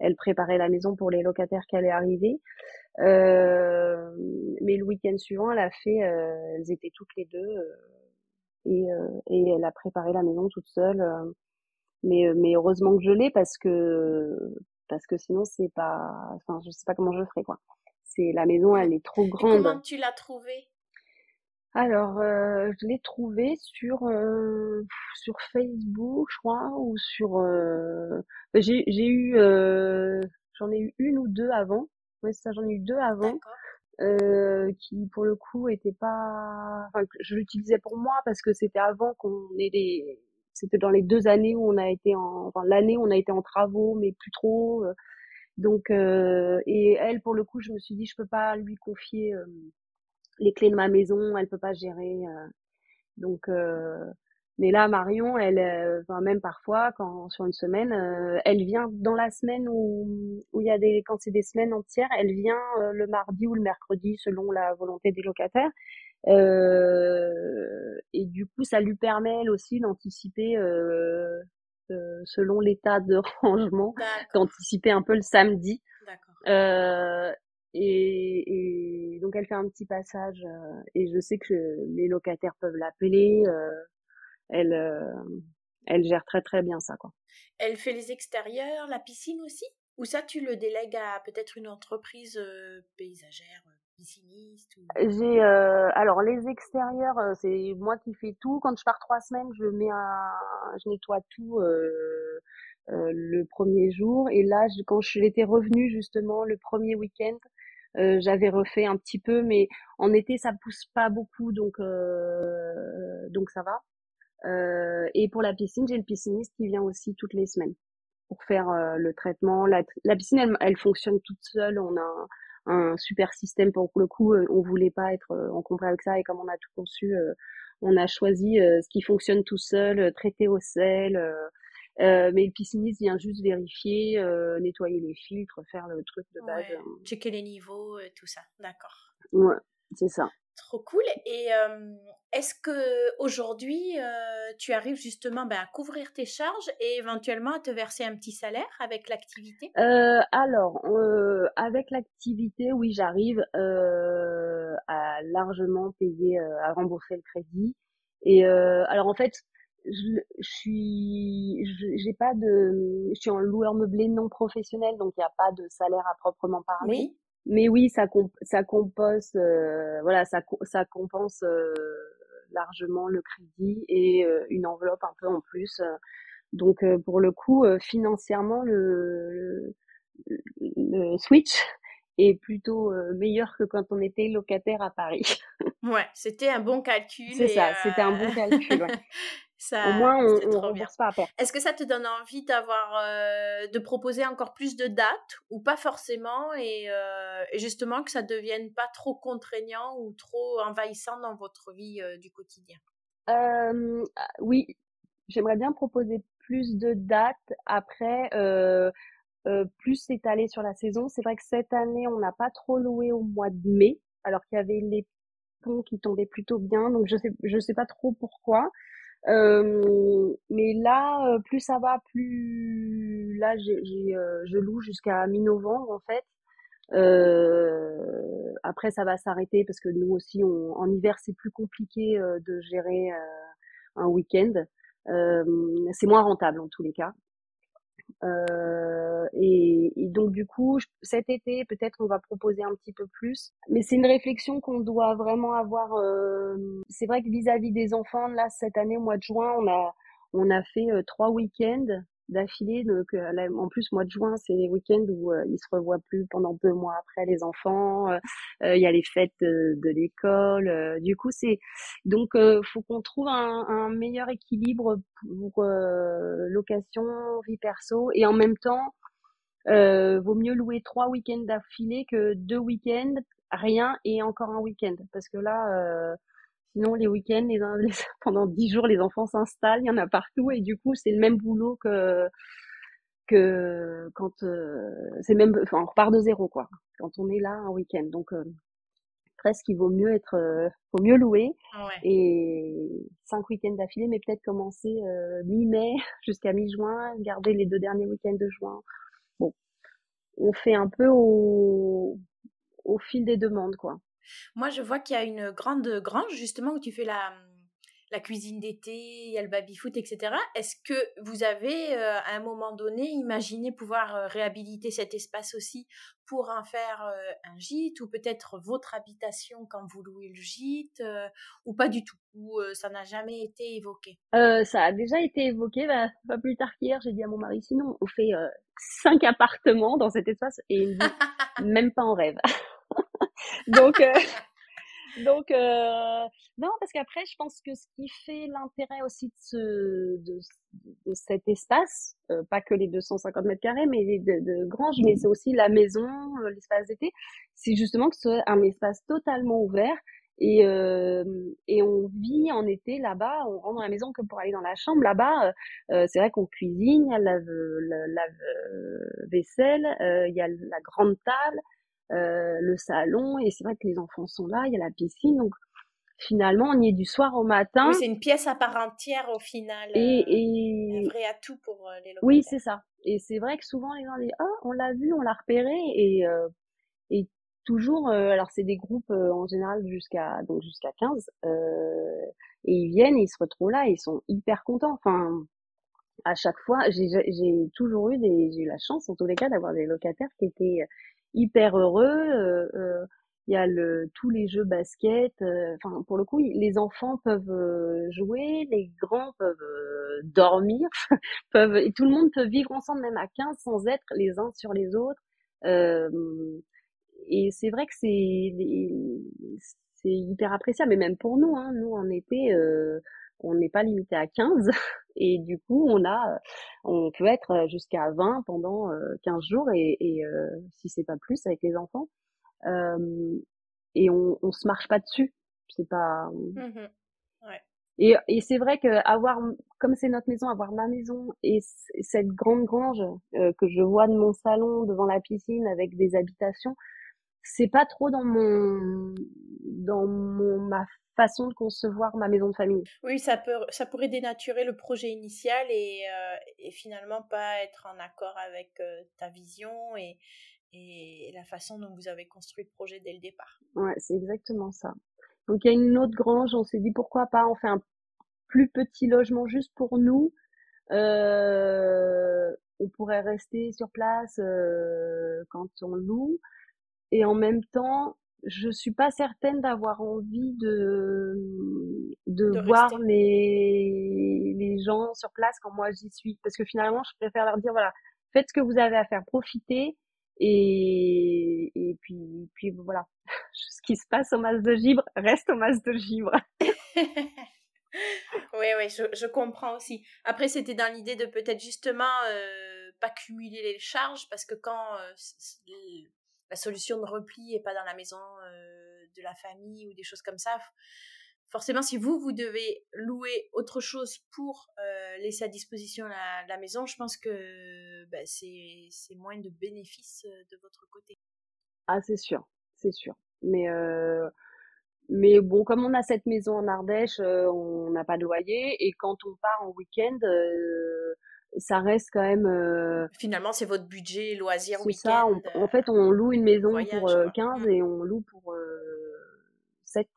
elle préparait la maison pour les locataires qui allaient arriver. Euh, mais le week-end suivant, elle a fait, euh, elles étaient toutes les deux euh, et, et elle a préparé la maison toute seule. mais, mais heureusement que je l'ai parce que parce que sinon c'est pas, enfin je sais pas comment je ferais quoi. C'est la maison, elle est trop grande. comment tu l'as trouvée? Alors, euh, je l'ai trouvé sur euh, sur Facebook, je crois, ou sur. Euh, j'ai j'ai eu, j'en ai eu une ou deux avant. Ouais, ça, j'en ai eu deux avant. qui pour le coup étaient pas. Enfin, je l'utilisais pour moi parce que c'était avant qu'on ait des. C'était dans les deux années où on a été en. Enfin, l'année où on a été en travaux, mais plus trop. donc, et elle, pour le coup, je me suis dit, je peux pas lui confier les clés de ma maison, elle peut pas gérer. Euh. donc, euh, mais là, Marion, elle, euh, enfin, même parfois, quand sur une semaine, elle vient dans la semaine où où il y a des, quand c'est des semaines entières, elle vient le mardi ou le mercredi selon la volonté des locataires. et du coup, ça lui permet elle aussi d'anticiper. selon l'état de rangement, d'anticiper un peu le samedi. Euh, et, et, donc elle fait un petit passage euh, et je sais que les locataires peuvent l'appeler. Euh, elle, euh, elle gère très très bien ça quoi. Elle fait les extérieurs, la piscine aussi? Ou ça tu le délègues à peut-être une entreprise paysagère pisciniste ou... J'ai alors les extérieurs c'est moi qui fais tout. Quand je pars trois semaines je mets un, je nettoie tout. le premier jour et là quand je l'étais revenue justement le premier week-end euh, j'avais refait un petit peu, mais en été ça pousse pas beaucoup, donc euh, donc ça va. Euh, et pour la piscine, j'ai le pisciniste qui vient aussi toutes les semaines pour faire le traitement. La, la piscine, elle, fonctionne toute seule. On a un, super système pour le coup. on voulait pas être encombré avec ça et comme on a tout conçu, on a choisi ce qui fonctionne tout seul, traité au sel. Euh, mais le pisciniste vient juste vérifier, euh, nettoyer les filtres, faire le truc de base. Ouais, euh. checker les niveaux, tout ça. D'accord. Ouais, c'est ça. Trop cool. Et est-ce que aujourd'hui tu arrives justement ben, à couvrir tes charges et éventuellement à te verser un petit salaire avec l'activité? Alors, avec l'activité, oui, j'arrive à largement payer, à rembourser le crédit. Et alors en fait, je, suis, j'ai pas de, je suis en loueur meublé non professionnel, donc il n'y a pas de salaire à proprement parler. Mais oui, ça, ça compose, euh, voilà, ça, ça compense euh, largement le crédit et euh, une enveloppe un peu en plus. donc pour le coup, financièrement, le, le, switch est plutôt meilleur que quand on était locataire à Paris. ouais, c'était un bon calcul. C'est ça, c'était un bon calcul. Ouais. Au moins, on ne rembourse pas à perte. Est-ce que ça te donne envie d'avoir, euh, de proposer encore plus de dates ou pas forcément et, euh, justement que ça devienne pas trop contraignant ou trop envahissant dans votre vie euh, du quotidien? Ah, Oui, j'aimerais bien proposer plus de dates. Après, plus s'étaler sur la saison. C'est vrai que cette année, on n'a pas trop loué au mois de mai, alors qu'il y avait les ponts qui tombaient plutôt bien. Donc je sais, je sais pas trop pourquoi. Euh, mais là, euh, plus ça va, plus là, j'ai, euh, je loue jusqu'à mi-novembre en fait. Euh, après, ça va s'arrêter parce que nous aussi, on, en hiver, c'est plus compliqué de gérer un week-end. c'est moins rentable en tous les cas. Euh, et, et, donc du coup, cet été, peut-être on va proposer un petit peu plus. Mais c'est une réflexion qu'on doit vraiment avoir. Euh, c'est vrai que vis-à-vis des enfants, là, cette année, au mois de juin, on a on a fait euh, trois week-ends d'affilée. Donc, euh, en plus, mois de juin, c'est les week-ends où euh, ils se revoient plus pendant deux mois après les enfants. Euh, il y a les fêtes de, l'école. du coup, c'est donc faut qu'on trouve un, un, meilleur équilibre pour location, vie perso, et en même temps, vaut mieux louer trois week-ends d'affilée que deux week-ends rien et encore un week-end parce que là Sinon, les week-ends, les, pendant dix jours, les enfants s'installent, il y en a partout, et du coup, c'est le même boulot que que quand euh, c'est même, enfin, on repart de zéro, quoi. Quand on est là un week-end, donc euh, presque il vaut mieux être, euh, vaut mieux louer et cinq week-ends d'affilée, mais peut-être commencer mi-mai jusqu'à mi-juin, garder les deux derniers week-ends de juin. Bon, on fait un peu au au fil des demandes, quoi. Moi, je vois qu'il y a une grande grange, justement, où tu fais la, la cuisine d'été, il y a le baby-foot, etc. Est-ce que vous avez, euh, à un moment donné, imaginé pouvoir euh, réhabiliter cet espace aussi pour en faire euh, un gîte ou peut-être votre habitation quand vous louez le gîte ou pas du tout ou ça n'a jamais été évoqué? Ça a déjà été évoqué, bah, pas plus tard qu'hier, j'ai dit à mon mari, sinon on fait cinq appartements dans cet espace et même pas en rêve. donc, euh, donc euh, non, parce qu'après, je pense que ce qui fait l'intérêt aussi de, ce, de, cet espace, euh, pas que les 250 mètres carrés, mais de, de grange, mais c'est aussi la maison, l'espace d'été, c'est justement que ce soit un espace totalement ouvert. Et, et on vit en été là-bas, on rentre dans la maison que pour aller dans la chambre. Là-bas, c'est vrai qu'on cuisine, il y a la vaisselle, il y a la grande table, euh, le salon, et c'est vrai que les enfants sont là, il y a la piscine, donc finalement on y est du soir au matin. Oui, c'est une pièce à part entière au final. Et, euh, et... un vrai atout pour euh, les locaux. Oui, c'est ça. Et c'est vrai que souvent les gens disent oh on l'a vu, on l'a repéré et et toujours alors c'est des groupes en général jusqu'à donc jusqu'à 15 et ils viennent et ils se retrouvent là et ils sont hyper contents. Enfin à chaque fois, j'ai toujours eu des j'ai eu la chance en tous les cas d'avoir des locataires qui étaient hyper heureux. Euh, euh, il y a le tous les jeux basket. Euh, enfin, pour le coup, les enfants peuvent jouer, les grands peuvent dormir, peuvent et tout le monde peut vivre ensemble même à 15 sans être les uns sur les autres. et c'est vrai que c'est c'est hyper appréciable, mais même pour nous, hein, nous en été, on n'est pas limité à 15 et du coup on a on peut être jusqu'à 20 pendant 15 euh, jours et, et euh, si c'est pas plus avec les enfants. Euh, et on on se marche pas dessus. C'est pas mmh ouais. et, et c'est vrai que avoir comme c'est notre maison avoir ma maison et cette grande grange que je vois de mon salon devant la piscine avec des habitations c'est pas trop dans mon dans mon ma façon de concevoir ma maison de famille. Oui, ça peut ça pourrait dénaturer le projet initial et, euh, et finalement pas être en accord avec euh, ta vision et et la façon dont vous avez construit le projet dès le départ. Ouais, c'est exactement ça. Donc il y a une autre grange, on s'est dit pourquoi pas on fait un plus petit logement juste pour nous, euh, on pourrait rester sur place euh, quand on loue. Et en même temps, je suis pas certaine d'avoir envie de de, voir les les gens sur place quand moi j'y suis. Parce que finalement je préfère leur dire voilà faites ce que vous avez à faire profitez et et puis puis voilà. Ce qui se passe au mas de givre reste au mas de givre. Oui oui je, je, comprends aussi. Après c'était dans l'idée de peut-être justement euh, pas cumuler les charges parce que quand euh, la solution de repli est pas dans la maison euh, de la famille ou des choses comme ça. Forcément, si vous, vous devez louer autre chose pour euh, laisser à disposition la, maison, je pense que bah, c'est moins de bénéfices euh, de votre côté. Ah, c'est sûr, c'est sûr. Mais, mais bon, comme on a cette maison en Ardèche, on n'a pas de loyer. Et quand on part en week-end, ça reste quand même. Euh, Finalement, c'est votre budget loisir week-end. ça. en fait, on loue une maison pour 15 euh, mmh. et on loue pour 7, euh,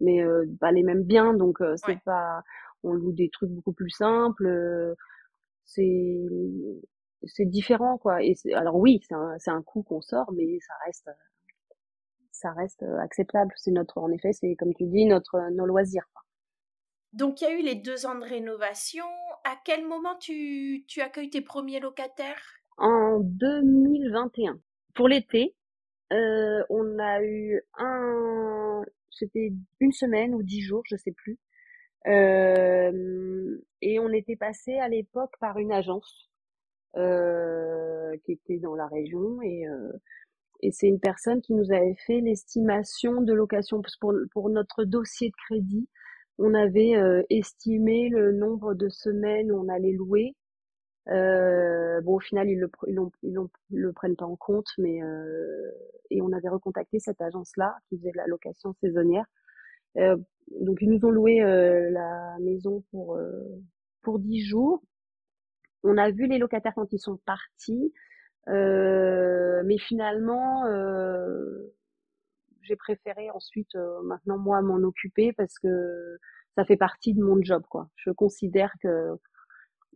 mais pas les mêmes biens, donc c'est pas. On loue des trucs beaucoup plus simples. c'est c'est différent quoi. Et alors oui, c'est un c'est un coût qu'on sort, mais ça reste ça reste acceptable. C'est notre en effet, c'est comme tu dis notre nos loisirs. Quoi. Donc il y a eu les deux ans de rénovation. À quel moment tu, accueilles tes premiers locataires? En 2021. Pour l'été, euh, on a eu un, c'était une semaine ou dix jours, je sais plus. Euh, et on était passé à l'époque par une agence euh, qui était dans la région et c'est une personne qui nous avait fait l'estimation de location pour notre dossier de crédit on avait euh, estimé le nombre de semaines où on allait louer. Euh, bon, au final, ils le, le prennent pas en compte, mais euh, et on avait recontacté cette agence-là qui faisait de la location saisonnière. donc, ils nous ont loué la maison pour pour dix jours. On a vu les locataires quand ils sont partis, mais finalement, j'ai préféré ensuite euh, maintenant moi m'en occuper parce que ça fait partie de mon job quoi. Je considère que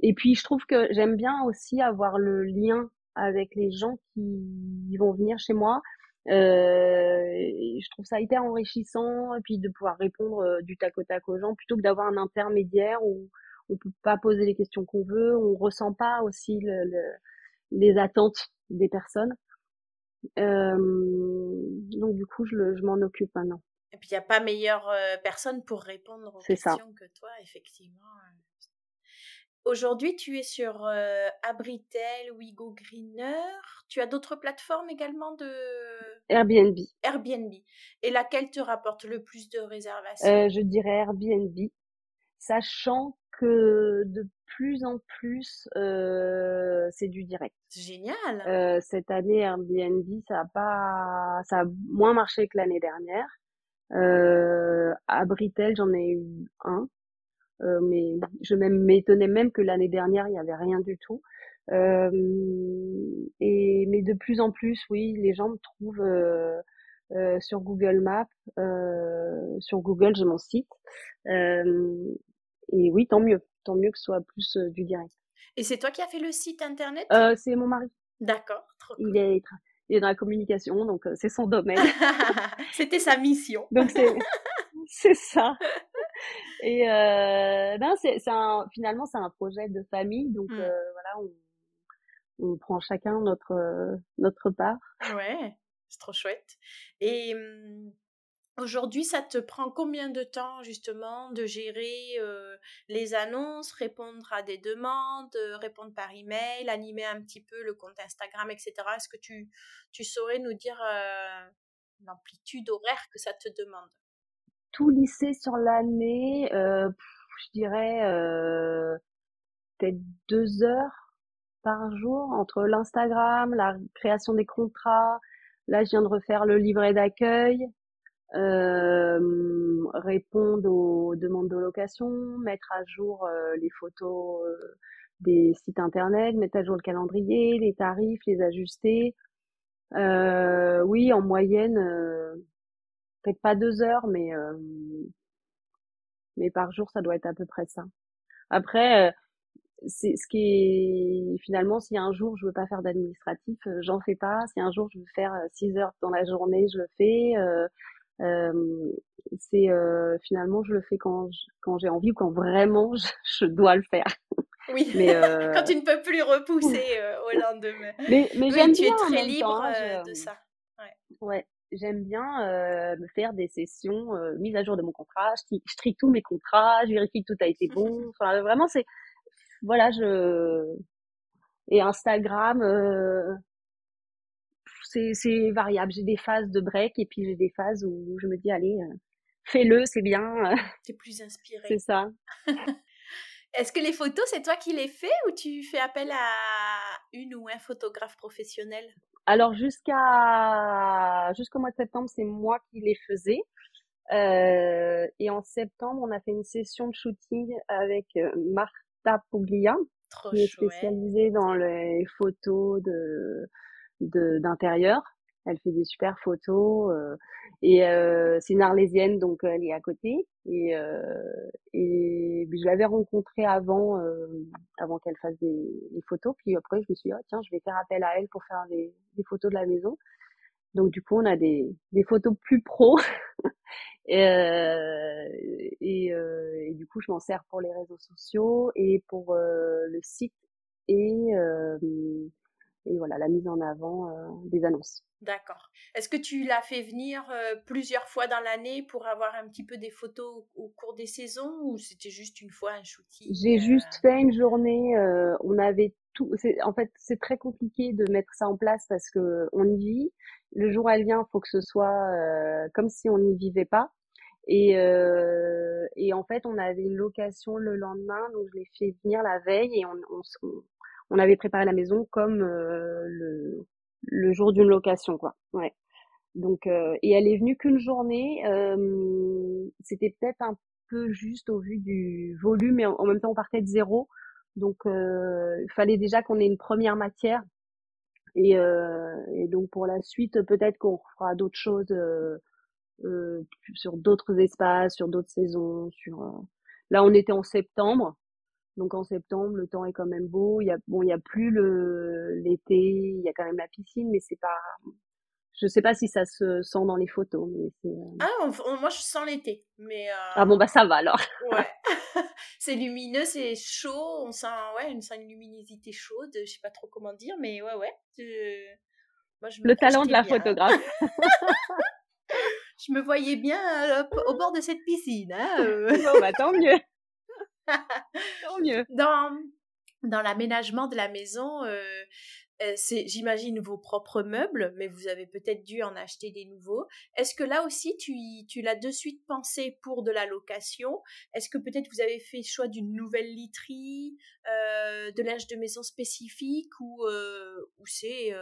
et puis je trouve que j'aime bien aussi avoir le lien avec les gens qui vont venir chez moi. Euh, je trouve ça hyper enrichissant et puis de pouvoir répondre euh, du tac au tac aux gens plutôt que d'avoir un intermédiaire où on peut pas poser les questions qu'on veut, on ressent pas aussi le, les attentes des personnes. Euh, donc du coup, je, je m'en occupe maintenant. Et puis il n'y a pas meilleure euh, personne pour répondre aux questions que toi, effectivement. Aujourd'hui, tu es sur euh, Abritel, Wigo Greener. Tu as d'autres plateformes également de Airbnb. Airbnb. Et laquelle te rapporte le plus de réservations? Je dirais Airbnb, sachant que de plus en plus, euh, c'est du direct. Génial. Euh, cette année, Airbnb, ça a pas, ça a moins marché que l'année dernière. Euh, à Britel, j'en ai eu un, euh, mais je m'étonnais même que l'année dernière, il n'y avait rien du tout. Euh, et mais de plus en plus, oui, les gens me trouvent euh, euh, sur Google Maps, sur Google, j'ai mon site. et oui, tant mieux tant mieux que ce soit plus euh, du direct. Et c'est toi qui as fait le site internet? Euh, C'est mon mari. D'accord, cool. Il est, il est dans la communication, donc euh, c'est son domaine. C'était sa mission. donc c'est, ça. Et euh, ben c'est, finalement c'est un projet de famille, donc euh, voilà, on, on, prend chacun notre notre part. Ouais, c'est trop chouette. Et hum, Aujourd'hui, ça te prend combien de temps justement de gérer euh, les annonces, répondre à des demandes, euh, répondre par email, animer un petit peu le compte Instagram, etc. Est-ce que tu, saurais nous dire euh, l'amplitude horaire que ça te demande? Tout lycée sur l'année, je dirais peut-être deux heures par jour entre l'Instagram, la création des contrats. Là, je viens de refaire le livret d'accueil euh, répondre aux demandes de location, mettre à jour euh, les photos euh, des sites internet, mettre à jour le calendrier, les tarifs, les ajuster. Oui, en moyenne, peut-être pas deux heures, mais mais par jour, ça doit être à peu près ça. Après, c'est ce qui est finalement si un jour je veux pas faire d'administratif j'en fais pas si un jour je veux faire 6 heures dans la journée je le fais c'est euh, finalement je le fais quand quand j'ai envie ou quand vraiment je, dois le faire. Oui. Mais euh, quand tu ne peux plus repousser au lendemain. Mais, mais j'aime tu es très libre hein, de ça. Ouais. ouais j'aime bien me faire des sessions mise à jour de mon contrat. Je, je, trie tous mes contrats, je vérifie que tout a été bon. Enfin, vraiment, c'est voilà, je et Instagram, c'est variable. J'ai des phases de break et puis j'ai des phases où je me dis, allez, euh, fais-le, c'est bien. T'es plus inspirée. C'est ça. Est-ce que les photos, c'est toi qui les fais ou tu fais appel à une ou un photographe professionnel? Alors jusqu'à jusqu'au mois de septembre, c'est moi qui les faisais. Euh, et en septembre, on a fait une session de shooting avec euh, Marta Puglia, qui est spécialisée dans les photos de d'intérieur. Elle fait des super photos euh, et euh, c'est une arlésienne donc elle est à côté. Et euh, et je l'avais rencontrée avant euh, avant qu'elle fasse des, des, photos. Puis après je me suis dit oh, tiens je vais faire appel à elle pour faire des, des photos de la maison. Donc du coup on a des, des photos plus pro. Et, euh, et, et, du coup je m'en sers pour les réseaux sociaux et pour le site. Et et voilà la mise en avant euh, des annonces. D'accord. Est-ce que tu l'as fait venir euh, plusieurs fois dans l'année pour avoir un petit peu des photos au, cours des saisons ou c'était juste une fois un shooting J'ai euh? juste fait une journée. on avait tout. En fait, c'est très compliqué de mettre ça en place parce que on y vit. Le jour où elle vient, il faut que ce soit comme si on n'y vivait pas. Et, et en fait, on avait une location le lendemain, donc je l'ai fait venir la veille et on, on, on avait préparé la maison comme euh, le, le jour d'une location, quoi. Ouais. Donc, euh, et elle est venue qu'une journée. Euh, c'était peut-être un peu juste au vu du volume, mais en, même temps on partait de zéro. Donc, il fallait déjà qu'on ait une première matière. Et, et donc pour la suite, peut-être qu'on fera d'autres choses sur d'autres espaces, sur d'autres saisons. Sur là, on était en septembre. Donc en septembre, le temps est quand même beau. Il y a bon, il y a plus le l'été, il y a quand même la piscine, mais c'est pas. Je sais pas si ça se sent dans les photos, mais c'est. Euh ah, moi je sens l'été, mais. Euh... Ah bon bah ça va alors. ouais. c'est lumineux, c'est chaud, on sent ouais une, une luminosité chaude. Je sais pas trop comment dire, mais ouais ouais. Moi, je le talent de la photographe. je me voyais bien euh, au bord de cette piscine. Hein, euh. bon, bah, tant mieux. Dans l'aménagement de la maison, euh, euh, c'est, j'imagine, vos propres meubles, mais vous avez peut-être dû en acheter des nouveaux. Est-ce que là aussi, tu, tu l'as de suite pensé pour de la location? Est-ce que peut-être vous avez fait choix d'une nouvelle literie, euh, de linge de maison spécifique, ou, ou c'est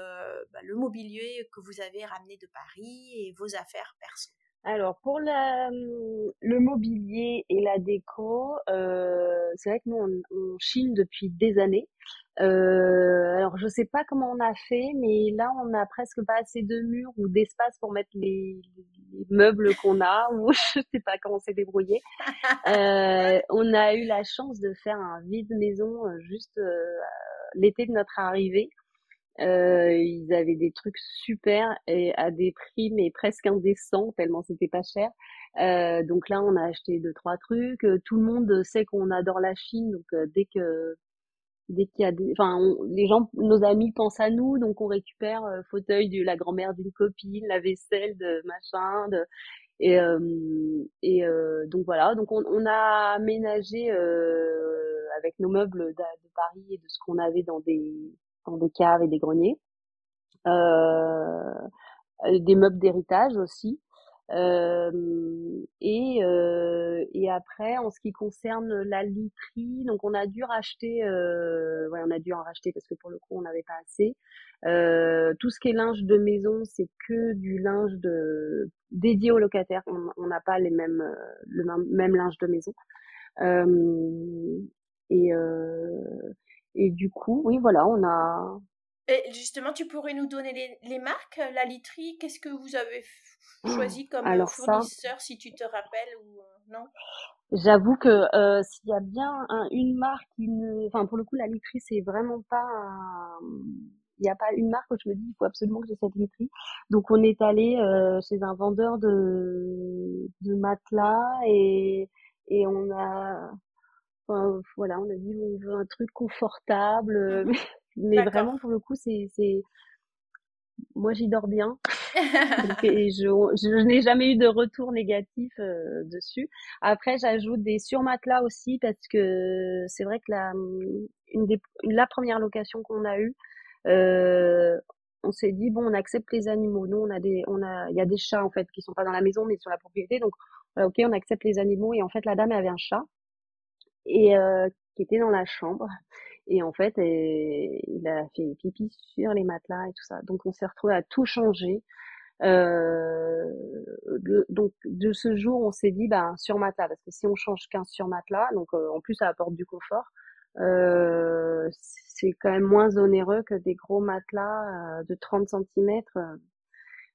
bah, le mobilier que vous avez ramené de Paris et vos affaires perso? Alors pour la, le mobilier et la déco, euh, c'est vrai que nous on, on, chine depuis des années. Euh, alors je sais pas comment on a fait, mais là on a presque pas assez de murs ou d'espace pour mettre les, les meubles qu'on a, ou je sais pas comment s'est débrouillé. Euh, on a eu la chance de faire un vide maison euh, juste euh, l'été de notre arrivée. Euh, ils avaient des trucs super et à des prix mais presque indécents tellement c'était pas cher. Euh, donc là, on a acheté deux trois trucs. Euh, tout le monde sait qu'on adore la Chine, donc euh, dès que dès qu'il y a des, enfin, les gens, nos amis pensent à nous, donc on récupère euh, fauteuil de la grand-mère d'une copine, la vaisselle de machin, de et et donc voilà. Donc on, on a aménagé avec nos meubles de Paris et de ce qu'on avait dans des dans des caves et des greniers. Euh, des meubles d'héritage aussi. Euh, et, euh, et après, en ce qui concerne la literie, donc on a dû racheter, euh, ouais, on a dû en racheter parce que pour le coup on n'avait pas assez. Euh, tout ce qui est linge de maison, c'est que du linge de dédié aux locataires. On n'a pas les mêmes le même, linge de maison. Euh, et et du coup, oui, voilà, on a. Et justement, tu pourrais nous donner les, les marques, la literie, qu'est-ce que vous avez choisi comme Alors fournisseur, si tu te rappelles ou euh, non? J'avoue que euh, s'il y a bien une marque qui ne, enfin pour le coup la literie c'est vraiment pas, il n'y a pas une marque où je me dis il faut absolument que j'ai cette literie. Donc on est allé euh, chez un vendeur de de matelas et et on a, voilà, on a dit on veut un truc confortable, mmh. mais vraiment pour le coup c'est moi j'y dors bien. Et je, je n'ai jamais eu de retour négatif euh, dessus. Après j'ajoute des surmatelas aussi parce que c'est vrai que la une des la première location qu'on a eue euh, on s'est dit bon on accepte les animaux. Nous on a des on a il y a des chats en fait qui sont pas dans la maison mais sur la propriété. Donc ok on accepte les animaux. Et en fait la dame avait un chat et euh, qui était dans la chambre et en fait, il a fait pipi sur les matelas et tout ça. Donc on s'est retrouvé à tout changer. Euh, donc de ce jour, on s'est dit bah sur matelas parce que si on change qu'un sur matelas, donc euh, en plus ça apporte du confort, euh, c'est quand même moins onéreux que des gros matelas euh, de 30 cm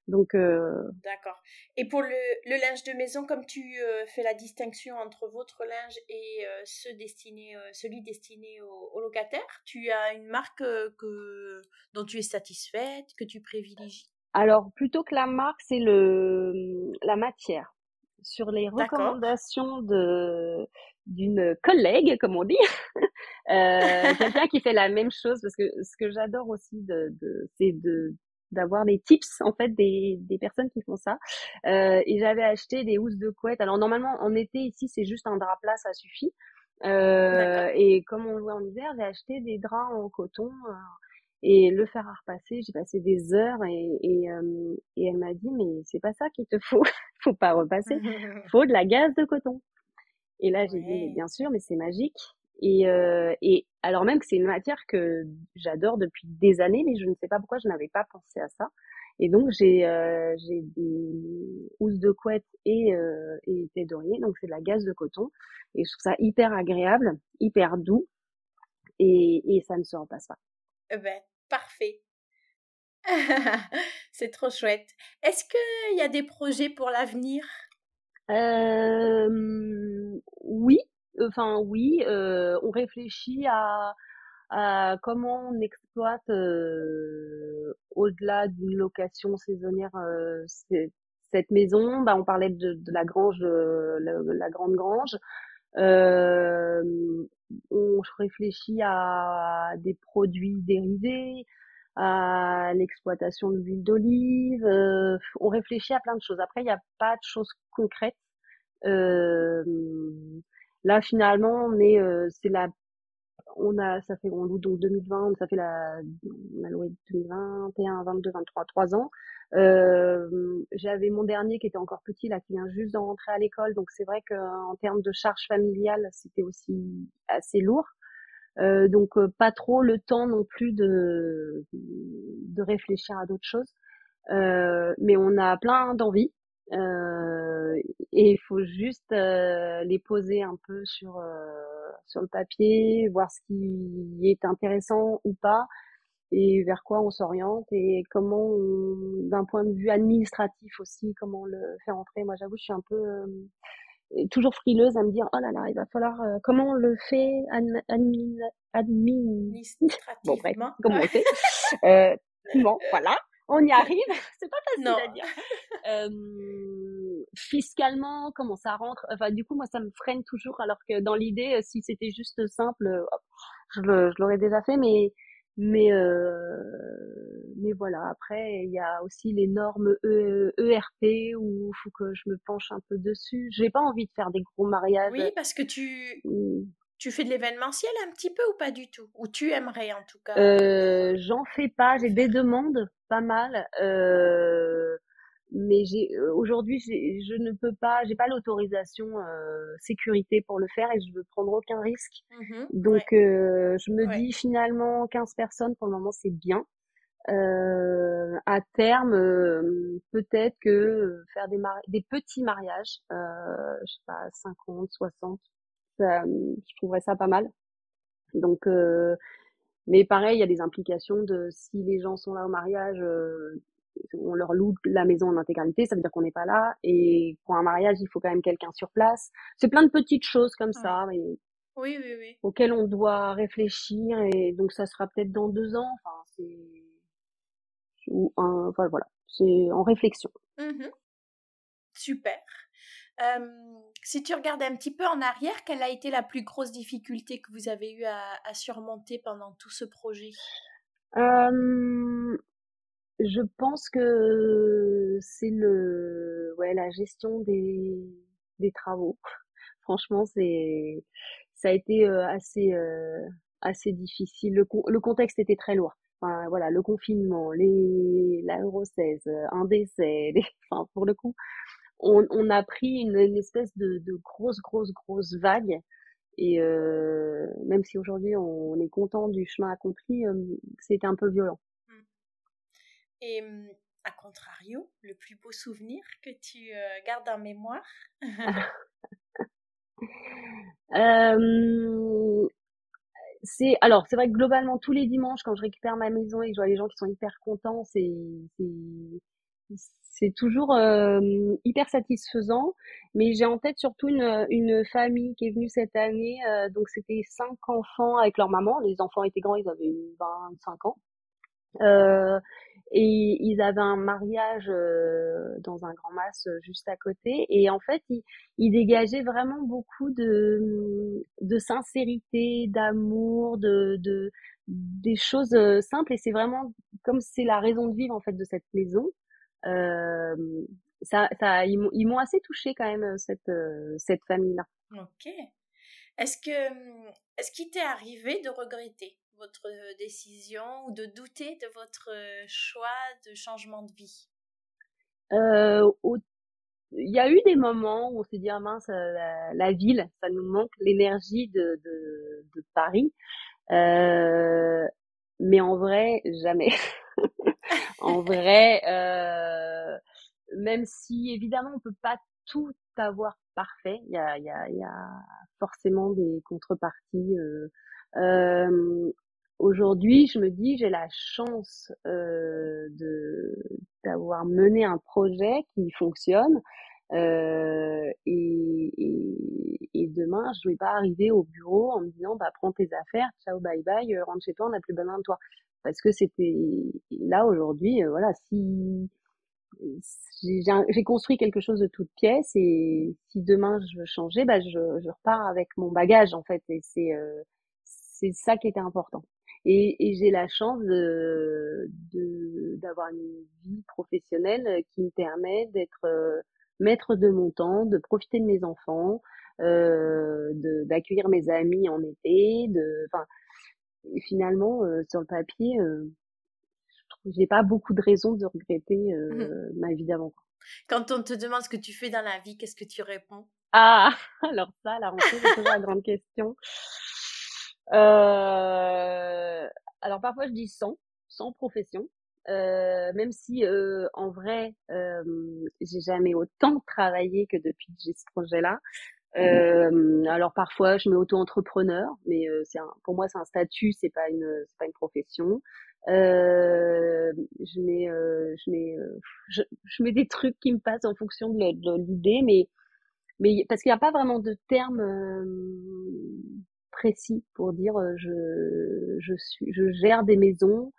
donc, euh... D'accord. Et pour le, le, linge de maison, comme tu euh, fais la distinction entre votre linge et euh, ce destiné, euh, celui destiné aux, locataires, tu as une marque que, dont tu es satisfaite, que tu privilégies? Alors, plutôt que la marque, c'est le la matière. Sur les recommandations de d'une collègue, comme on dit, quelqu'un qui fait la même chose, parce que ce que j'adore aussi, de, de c'est de d'avoir des tips en fait des, des personnes qui font ça. Euh, et j'avais acheté des housses de couette. Alors normalement en été ici c'est juste un drap plat, ça suffit. Euh, et comme on le voit en hiver, j'ai acheté des draps en coton euh, et le fer à repasser. J'ai passé des heures et et, euh, et elle m'a dit mais c'est pas ça qu'il te faut, faut pas repasser, faut de la gaze de coton. Et là j'ai dit bien sûr mais c'est magique. Et, euh, et alors même que c'est une matière que j'adore depuis des années, mais je ne sais pas pourquoi je n'avais pas pensé à ça. Et donc j'ai euh, j'ai des housses de couette et euh, et d'oreiller, donc c'est de la gaze de coton. Et je trouve ça hyper agréable, hyper doux, et, et ça ne se repasse pas. Eh ben parfait. c'est trop chouette. Est-ce qu'il y a des projets pour l'avenir? Euh, Oui, enfin oui, euh, on réfléchit à, à, comment on exploite euh, au-delà d'une location saisonnière euh, cette maison. Bah, on parlait de, de la grange, de, la, la, grande grange. Euh, on réfléchit à des produits dérivés, à l'exploitation de l'huile d'olive. Euh, on réfléchit à plein de choses. Après, il n'y a pas de choses concrètes. Euh, Là, finalement, on est, euh, c'est la, on a, ça fait, on loue donc 2020, ça fait la, on a loué 2021, 22, 23, 3 ans. Euh, j'avais mon dernier qui était encore petit là, qui vient juste de rentrer à l'école, donc c'est vrai qu'en termes de charge familiale, c'était aussi assez lourd. Euh, donc euh, pas trop le temps non plus de de réfléchir à d'autres choses, euh, mais on a plein d'envies. Euh, et il faut juste euh, les poser un peu sur euh, sur le papier, voir ce qui est intéressant ou pas, et vers quoi on s'oriente et comment, d'un point de vue administratif aussi, comment le faire entrer. Moi, j'avoue, je suis un peu toujours frileuse à me dire oh là là, il va falloir comment on le fait admin, administrativement. bon bref, comment on fait? euh, bon, voilà on y arrive. c'est pas facile à dire. Euh, fiscalement, comment ça rentre? Enfin, du coup, moi, ça me freine toujours. Alors que dans l'idée, euh, si c'était juste simple, euh, je, l'aurais déjà fait. Mais mais euh, mais voilà. Après, il y a aussi les normes ERP e où il faut que je me penche un peu dessus. J'ai pas envie de faire des gros mariages. Oui, parce que tu mmh. Tu fais de l'événementiel un petit peu ou pas du tout? Ou tu aimerais en tout cas? Euh, J'en fais pas, j'ai des demandes, pas mal. Euh, mais j'ai euh, aujourd'hui je ne peux pas, j'ai pas l'autorisation euh, sécurité pour le faire et je veux prendre aucun risque. Mmh Donc euh, je me dis finalement 15 personnes pour le moment c'est bien. Euh, à terme, peut-être que faire des, des petits mariages, je sais pas, 50, 60, je trouverais ça pas mal. Donc, euh, mais pareil, il y a des implications de si les gens sont là au mariage, euh, on leur loue la maison en intégralité, ça veut dire qu'on n'est pas là. Et pour un mariage, il faut quand même quelqu'un sur place. C'est plein de petites choses comme ça, mais oui, oui, oui. auxquelles on doit réfléchir. Et donc ça sera peut-être dans deux ans. Enfin, c'est ou un, enfin voilà, c'est en réflexion. Mmh Super. Si tu regardes un petit peu en arrière, quelle a été la plus grosse difficulté que vous avez eu à, surmonter pendant tout ce projet? Je pense que c'est le, ouais, la gestion des, des travaux. Franchement, c'est, ça a été assez, assez difficile. Le, le contexte était très lourd. Enfin, voilà, le confinement, les, la grossesse, un décès, enfin, pour le coup, on, on a pris une, une espèce de, de, grosse, grosse, grosse vague. Et euh, même si aujourd'hui on est content du chemin accompli, euh, c'était un peu violent. Mmh. Et mmh, à contrario, le plus beau souvenir que tu euh, gardes en mémoire? Euh, c'est alors c'est vrai que globalement tous les dimanches quand je récupère ma maison et que je vois les gens qui sont hyper contents, c'est c'est toujours euh, hyper satisfaisant. Mais j'ai en tête surtout une, une famille qui est venue cette année. Euh, donc c'était cinq enfants avec leur maman. Les enfants étaient grands, ils avaient 25 ans. Euh, et ils avaient un mariage euh, dans un grand mas euh, juste à côté et en fait ils, ils dégageaient vraiment beaucoup de de sincérité d'amour de, de des choses euh, simples et c'est vraiment comme c'est la raison de vivre en fait de cette maison ça, ça ils m'ont assez touché quand même cette cette famille là ok est-ce que est-ce qu'il t'est arrivé de regretter votre euh, décision ou de douter de votre euh, choix de changement de vie? Euh, Il y a eu des moments où on s'est dit, ah mince, la, ville, ça nous manque, l'énergie de, de, de, Paris. Euh, mais en vrai, jamais. en vrai, euh, même si évidemment on peut pas tout avoir parfait, il y a, forcément des contreparties. Euh, euh, aujourd'hui, je me dis, j'ai la chance d'avoir mené un projet qui fonctionne. Euh, et, et, et, demain, je vais pas arriver au bureau en me disant, bah prends tes affaires, ciao, bye bye, euh, rentre chez toi, on n'a plus besoin de toi. Parce que c'était là aujourd'hui, euh, voilà, si j'ai construit quelque chose de toute pièce et si demain je veux changer, bah je, je repars avec mon bagage en fait et c'est euh, c'est ça qui était important. Et, et j'ai la chance de d'avoir une vie professionnelle qui me permet d'être euh, maître de mon temps, de profiter de mes enfants, euh, d'accueillir mes amis en été, de, enfin, finalement euh, sur le papier, euh, j'ai pas beaucoup de raisons de regretter euh, mmh ma vie d'avant. Quand on te demande ce que tu fais dans la vie, qu'est-ce que tu réponds? Ah, alors ça, la rentrée, c'est toujours la grande question. Euh, alors parfois je dis sans, sans profession. Euh, même si euh, en vrai euh, j'ai jamais autant travaillé que depuis que j'ai ce projet-là. Euh, alors parfois je mets auto-entrepreneur, mais euh, c'est pour moi c'est un statut, c'est pas une c'est pas une profession. Euh, je mets je mets je, je, mets des trucs qui me passent en fonction de, de l'idée, mais mais parce qu'il n'y a pas vraiment de terme précis pour dire je je suis je gère des maisons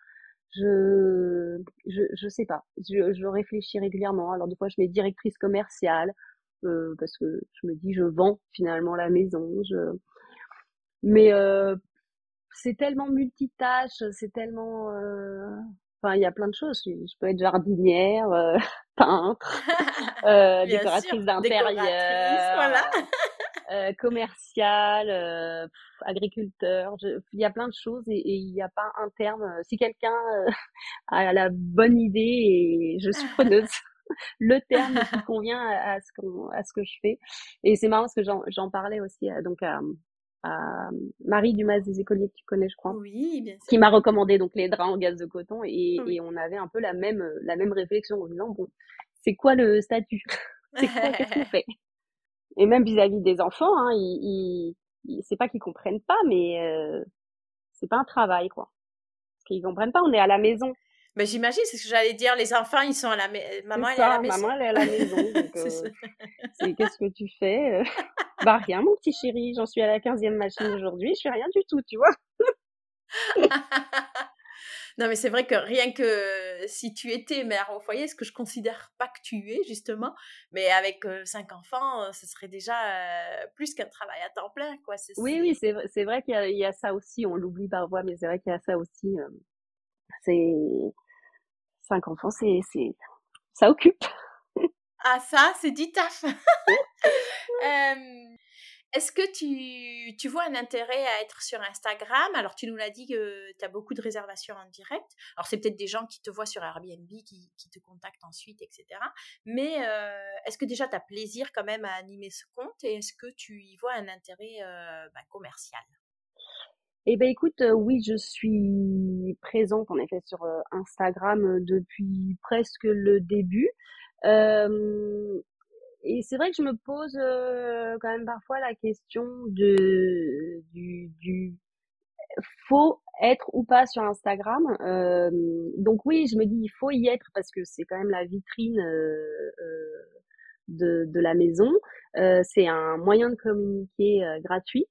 je je je sais pas. Je, je réfléchis régulièrement. Alors des fois je mets directrice commerciale euh, parce que je me dis je vends finalement la maison. Je mais euh, c'est tellement multitâche c'est tellement euh... enfin il y a plein de choses. Je, peux être jardinière euh, peintre euh, décoratrice d'intérieur voilà. Euh, commercial, euh, agriculteur. il y a plein de choses et, il n'y a pas un terme. Si quelqu'un euh, a la bonne idée et je suis preneuse, le terme qui convient à, ce, à ce que je fais. Et c'est marrant parce que j'en parlais aussi donc à, à Marie Dumas des écoliers que tu connais, je crois. Oui, bien sûr. Qui m'a recommandé donc les draps en gaz de coton et, et on avait un peu la même la même réflexion en disant bon, c'est quoi le statut? C'est quoi qu'est-ce qu'on fait? Et même vis-à-vis des enfants, hein, ils, ils, c'est pas qu'ils comprennent pas, mais euh, c'est pas un travail, quoi. Parce qu'ils comprennent pas, on est à la maison. Mais j'imagine, c'est ce que j'allais dire. Les enfants, ils sont à la maison. Maman, elle est à la maison. Maman, elle est à la maison. qu'est-ce que tu fais Bah rien, mon petit chéri. J'en suis à la 15e machine aujourd'hui. Je fais rien du tout, tu vois. Non, mais c'est vrai que rien que si tu étais mère au foyer, ce que je considère pas que tu es, justement, mais avec cinq enfants, ce serait déjà plus qu'un travail à temps plein, quoi. Oui, oui, c'est, c'est vrai qu'il y a, ça aussi, on l'oublie parfois, mais c'est vrai qu'il y a ça aussi. c'est cinq enfants, c'est, c'est, ça occupe. Ah, ça, c'est dit taf. Est-ce que tu, tu, vois un intérêt à être sur Instagram? Alors, tu nous l'as dit que tu as beaucoup de réservations en direct. Alors, c'est peut-être des gens qui te voient sur Airbnb, qui, qui te contactent ensuite, etc. Mais euh, est-ce que déjà tu as plaisir quand même à animer ce compte? Et est-ce que tu y vois un intérêt euh, bah, commercial? Eh ben écoute, euh, oui, je suis présente en effet sur Instagram depuis presque le début. Euh, et c'est vrai que je me pose euh, quand même parfois la question de du, du faut être ou pas sur Instagram. Euh, donc oui, je me dis il faut y être parce que c'est quand même la vitrine euh, euh de, de la maison. Euh, c'est un moyen de communiquer gratuit.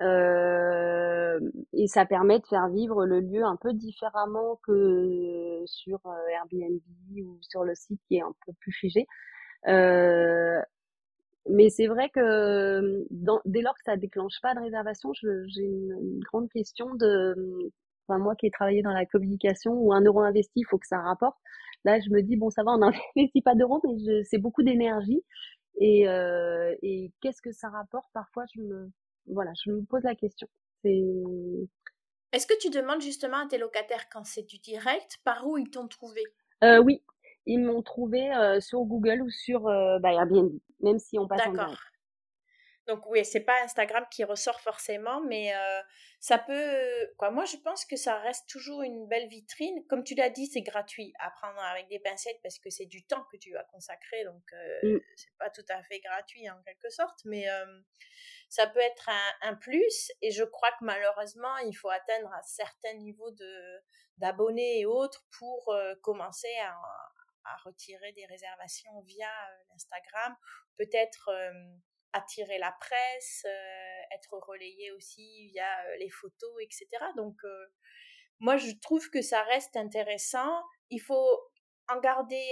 et ça permet de faire vivre le lieu un peu différemment que sur Airbnb ou sur le site qui est un peu plus figé. Euh, mais c'est vrai que dans, dès lors que ça déclenche pas de réservation, j'ai une, grande question de, enfin moi qui ai travaillé dans la communication où un euro investi, il faut que ça rapporte. Là, je me dis bon, ça va, on n'investit pas d'euros, mais c'est beaucoup d'énergie. Et, euh, et qu'est-ce que ça rapporte? Parfois, je me, voilà, je me pose la question. Est-ce que tu demandes justement à tes locataires quand c'est du direct par où ils t'ont trouvé? Euh, Oui, ils m'ont trouvé euh, sur Google ou sur euh, bah, Airbnb, même si on passe en direct. Donc oui, c'est pas Instagram qui ressort forcément, mais euh, ça peut. Quoi, moi, je pense que ça reste toujours une belle vitrine. Comme tu l'as dit, c'est gratuit à prendre avec des pincettes parce que c'est du temps que tu vas consacrer, donc mm. c'est pas tout à fait gratuit en quelque sorte, mais ça peut être un, un, plus. Et je crois que malheureusement, il faut atteindre un certain niveau de d'abonnés et autres pour commencer à, à retirer des réservations via euh, l'Instagram, peut-être euh, attirer la presse, euh, être relayé aussi via les photos, etc. Donc, moi, je trouve que ça reste intéressant. Il faut en garder,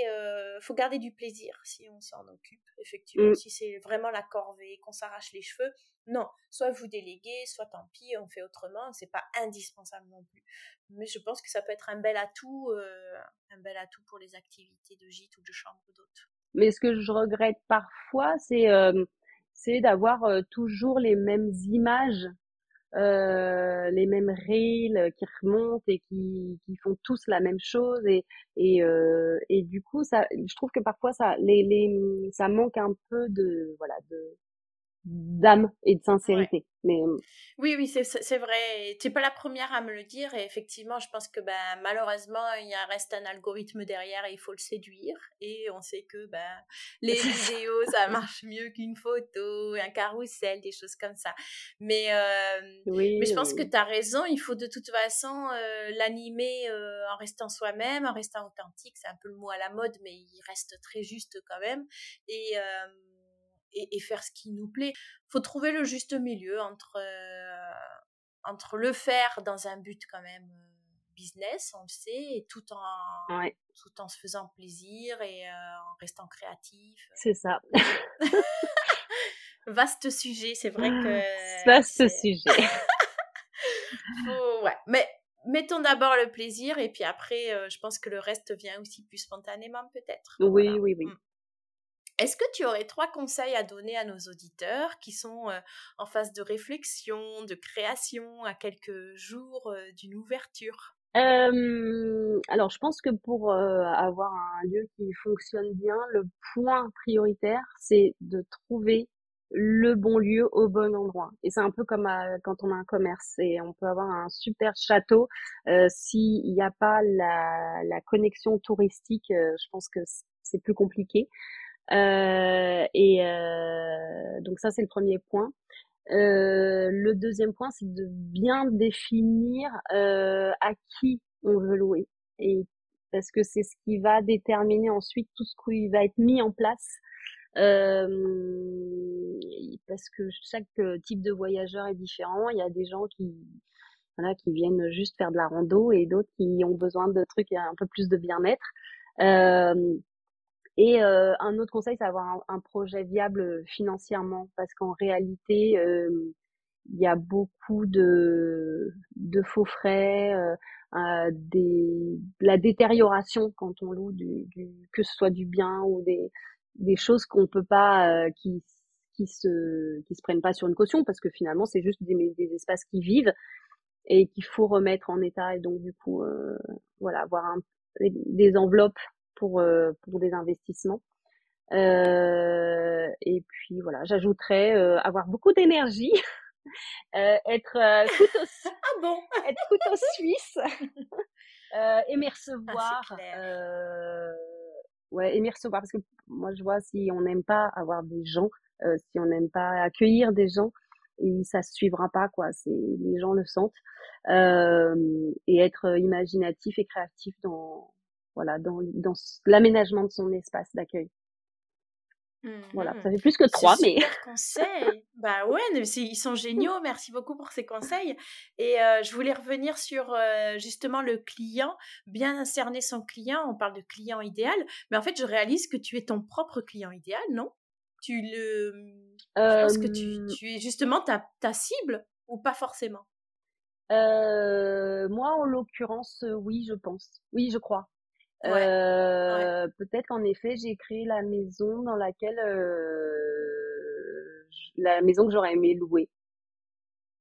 faut garder du plaisir si on s'en occupe, effectivement. Mm. Si c'est vraiment la corvée, qu'on s'arrache les cheveux, non. Soit vous déléguez, soit tant pis, on fait autrement. C'est pas indispensable non plus. Mais je pense que ça peut être un bel atout, un bel atout pour les activités de gîte ou de chambre d'hôte. Mais ce que je regrette parfois, c'est c'est d'avoir toujours les mêmes images euh, les mêmes reels qui remontent et qui, qui font tous la même chose et et, euh, et du coup ça je trouve que parfois ça les, les ça manque un peu de voilà de d'âme et de sincérité. Mais euh, oui, oui, c'est vrai. Tu n'es pas la première à me le dire. Et effectivement, je pense que ben, malheureusement, il y a, reste un algorithme derrière et il faut le séduire. Et on sait que ben, les vidéos, ça marche mieux qu'une photo, un carrousel, des choses comme ça. Mais, euh, mais je pense que tu as raison. Il faut de toute façon euh, l'animer en restant soi-même, en restant authentique. C'est un peu le mot à la mode, mais il reste très juste quand même. Et et, faire ce qui nous plaît. faut trouver le juste milieu entre, euh, entre le faire dans un but quand même euh, business, on le sait, et tout en, tout en se faisant plaisir et euh, en restant créatif. C'est ça. Vaste sujet, c'est vrai que. Vaste sujet. ouais, mais mettons d'abord le plaisir et puis après, je pense que le reste vient aussi plus spontanément peut-être. Oui, oui, oui. Est-ce que tu aurais trois conseils à donner à nos auditeurs qui sont en phase de réflexion, de création, à quelques jours d'une ouverture? Alors, je pense que pour avoir un lieu qui fonctionne bien, le point prioritaire, c'est de trouver le bon lieu au bon endroit. Et c'est un peu comme quand on a un commerce et on peut avoir un super château. Euh, S'il n'y a pas la connexion touristique, je pense que c'est plus compliqué. Euh, et euh, donc ça, c'est le premier point. Euh, le deuxième point, c'est de bien définir à qui on veut louer. et parce que c'est ce qui va déterminer ensuite tout ce qui va être mis en place. Euh, parce que chaque type de voyageur est différent. Il y a des gens qui, voilà, qui viennent juste faire de la rando et d'autres qui ont besoin de trucs un peu plus de bien-être. Euh, et euh, un autre conseil, c'est d'avoir un, projet viable financièrement, parce qu'en réalité, euh, il y a beaucoup de, de faux frais, euh, euh, des, la détérioration quand on loue du, du, que ce soit du bien ou des, des choses qu'on peut pas, euh, qui, qui se, qui se prennent pas sur une caution, parce que finalement, c'est juste des, des espaces qui vivent et qu'il faut remettre en état. Et donc du coup, voilà, avoir un, des enveloppes pour, euh, pour des investissements. Euh, et puis voilà, j'ajouterais euh, avoir beaucoup d'énergie, être couteau, ah bon? être couteau suisse, aimer recevoir. Ah, ouais, aimer recevoir parce que moi je vois si on n'aime pas avoir des gens, si on n'aime pas accueillir des gens, et ça se suivra pas quoi. C'est les gens le sentent euh, et être imaginatif et créatif dans voilà, dans, dans l'aménagement de son espace d'accueil. Voilà, ça fait plus que trois, mais. Super conseil. bah ouais, ils sont géniaux. Merci beaucoup pour ces conseils. Et euh, je voulais revenir sur euh, justement le client, bien cerner son client. On parle de client idéal, mais en fait, je réalise que tu es ton propre client idéal, non? Tu le. Je pense que tu, tu es justement ta, ta cible ou pas forcément? euh, Moi, en l'occurrence, oui, je pense. Oui, je crois. Euh, peut-être qu'en effet, j'ai créé la maison dans laquelle euh, la maison que j'aurais aimé louer.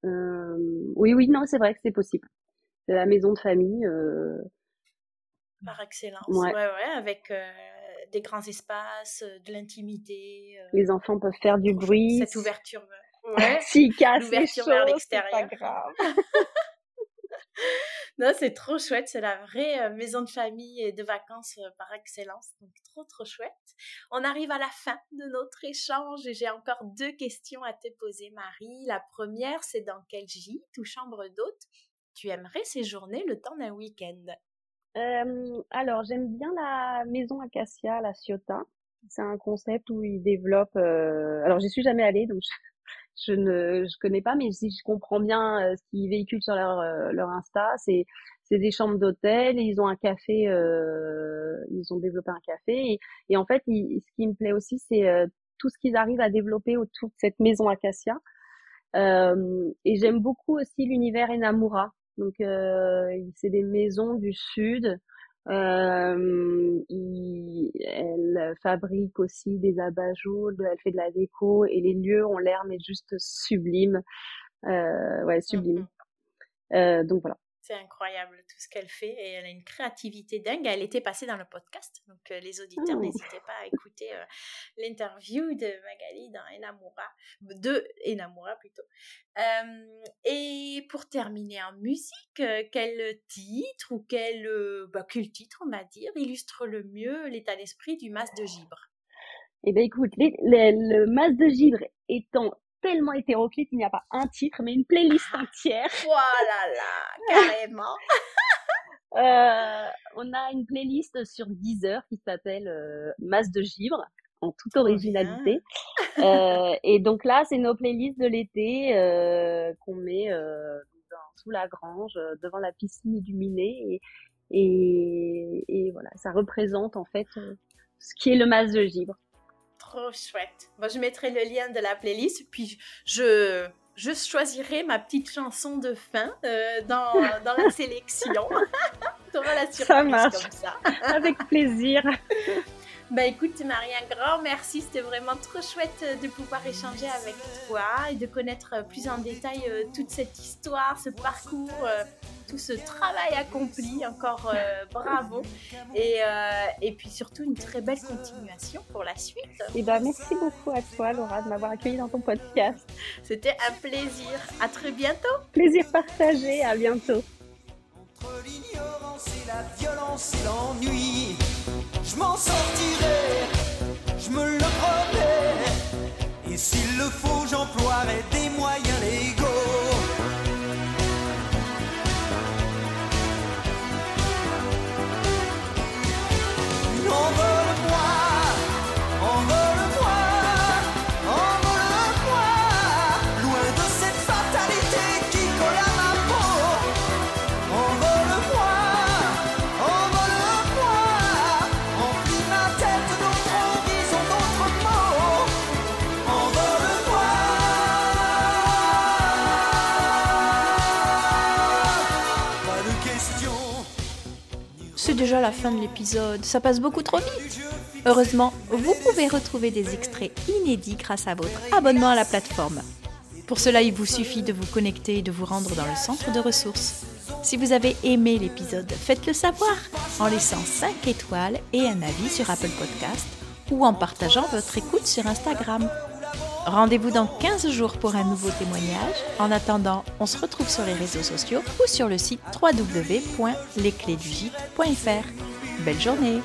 Euh, oui, oui, non, c'est vrai que c'est possible. C'est la maison de famille. Par excellence. Ouais, ouais, avec des grands espaces, de l'intimité. Les enfants peuvent faire du bruit. Cette ouverture. Ouais. S'ils cassent les choses, c'est pas grave. non, c'est trop chouette. C'est la vraie euh, maison de famille et de vacances euh, par excellence. Donc, trop, trop chouette. On arrive à la fin de notre échange et j'ai encore deux questions à te poser, Marie. La première, c'est dans quel gîte ou chambre d'hôte tu aimerais séjourner le temps d'un week-end? Euh, Alors, j'aime bien la maison Acacia, la Ciotat. C'est un concept où ils développent. Alors, j'y suis jamais allée, donc je ne je connais pas, mais si je comprends bien euh, ce qu'ils véhiculent sur leur euh, leur Insta, c'est c'est des chambres d'hôtel, ils ont un café, euh, ils ont développé un café et, et en fait, ce qui me plaît aussi, c'est euh, tout ce qu'ils arrivent à développer autour de cette maison Acacia. et j'aime beaucoup aussi l'univers Enamura. Donc c'est des maisons du sud euh, elle fabrique aussi des abat-jours, elle fait de la déco et les lieux ont l'air mais juste sublimes. Euh, ouais, sublime. Mm-hmm. Euh, donc voilà. C'est incroyable tout ce qu'elle fait et elle a une créativité dingue. Elle était passée dans le podcast, donc euh, les auditeurs, oh. n'hésitez pas à écouter euh, l'interview de Magali dans Enamura, de Enamura plutôt. Euh, et pour terminer en musique, quel titre ou quel, bah, quel titre, on va dire, illustre le mieux l'état d'esprit du mas de Gibre eh bien, écoute, le mas de Gibre étant tellement hétéroclite, il n'y a pas un titre, mais une playlist ah. entière. Voilà, là, carrément. euh, on a une playlist sur Deezer qui s'appelle euh, Masse de givre en toute originalité. euh, et donc là, c'est nos playlists de l'été qu'on met sous la grange, devant la piscine illuminée. Et, et, et, voilà, ça représente en fait ce qui est le Masse de givre trop chouette. Moi, je mettrai le lien de la playlist, puis je, je choisirai ma petite chanson de fin euh, dans, dans, la sélection. T'auras la surprise ça marche. comme ça. Avec plaisir. Bah écoute Marie, un grand merci, c'était vraiment trop chouette de pouvoir échanger avec toi et de connaître plus en détail euh, toute cette histoire, ce parcours, euh, tout ce travail accompli, encore euh, bravo. Et, et puis surtout une très belle continuation pour la suite. Et eh ben, merci beaucoup à toi Laura de m'avoir accueilli dans ton podcast. C'était un plaisir, à très bientôt. Plaisir partagé, à bientôt. Entre l'ignorance et la violence et l'ennui je m'en sortirai, je me le promets. Et s'il le faut, j'emploierai des moyens légaux. Déjà la fin de l'épisode, ça passe beaucoup trop vite. Heureusement, vous pouvez retrouver des extraits inédits grâce à votre abonnement à la plateforme. Pour cela, il vous suffit de vous connecter et de vous rendre dans le centre de ressources. Si vous avez aimé l'épisode, faites-le savoir en laissant 5 étoiles et un avis sur Apple Podcast ou en partageant votre écoute sur Instagram. Rendez-vous dans 15 jours pour un nouveau témoignage. En attendant, on se retrouve sur les réseaux sociaux ou sur le site www.lesclésdugite.fr. Belle journée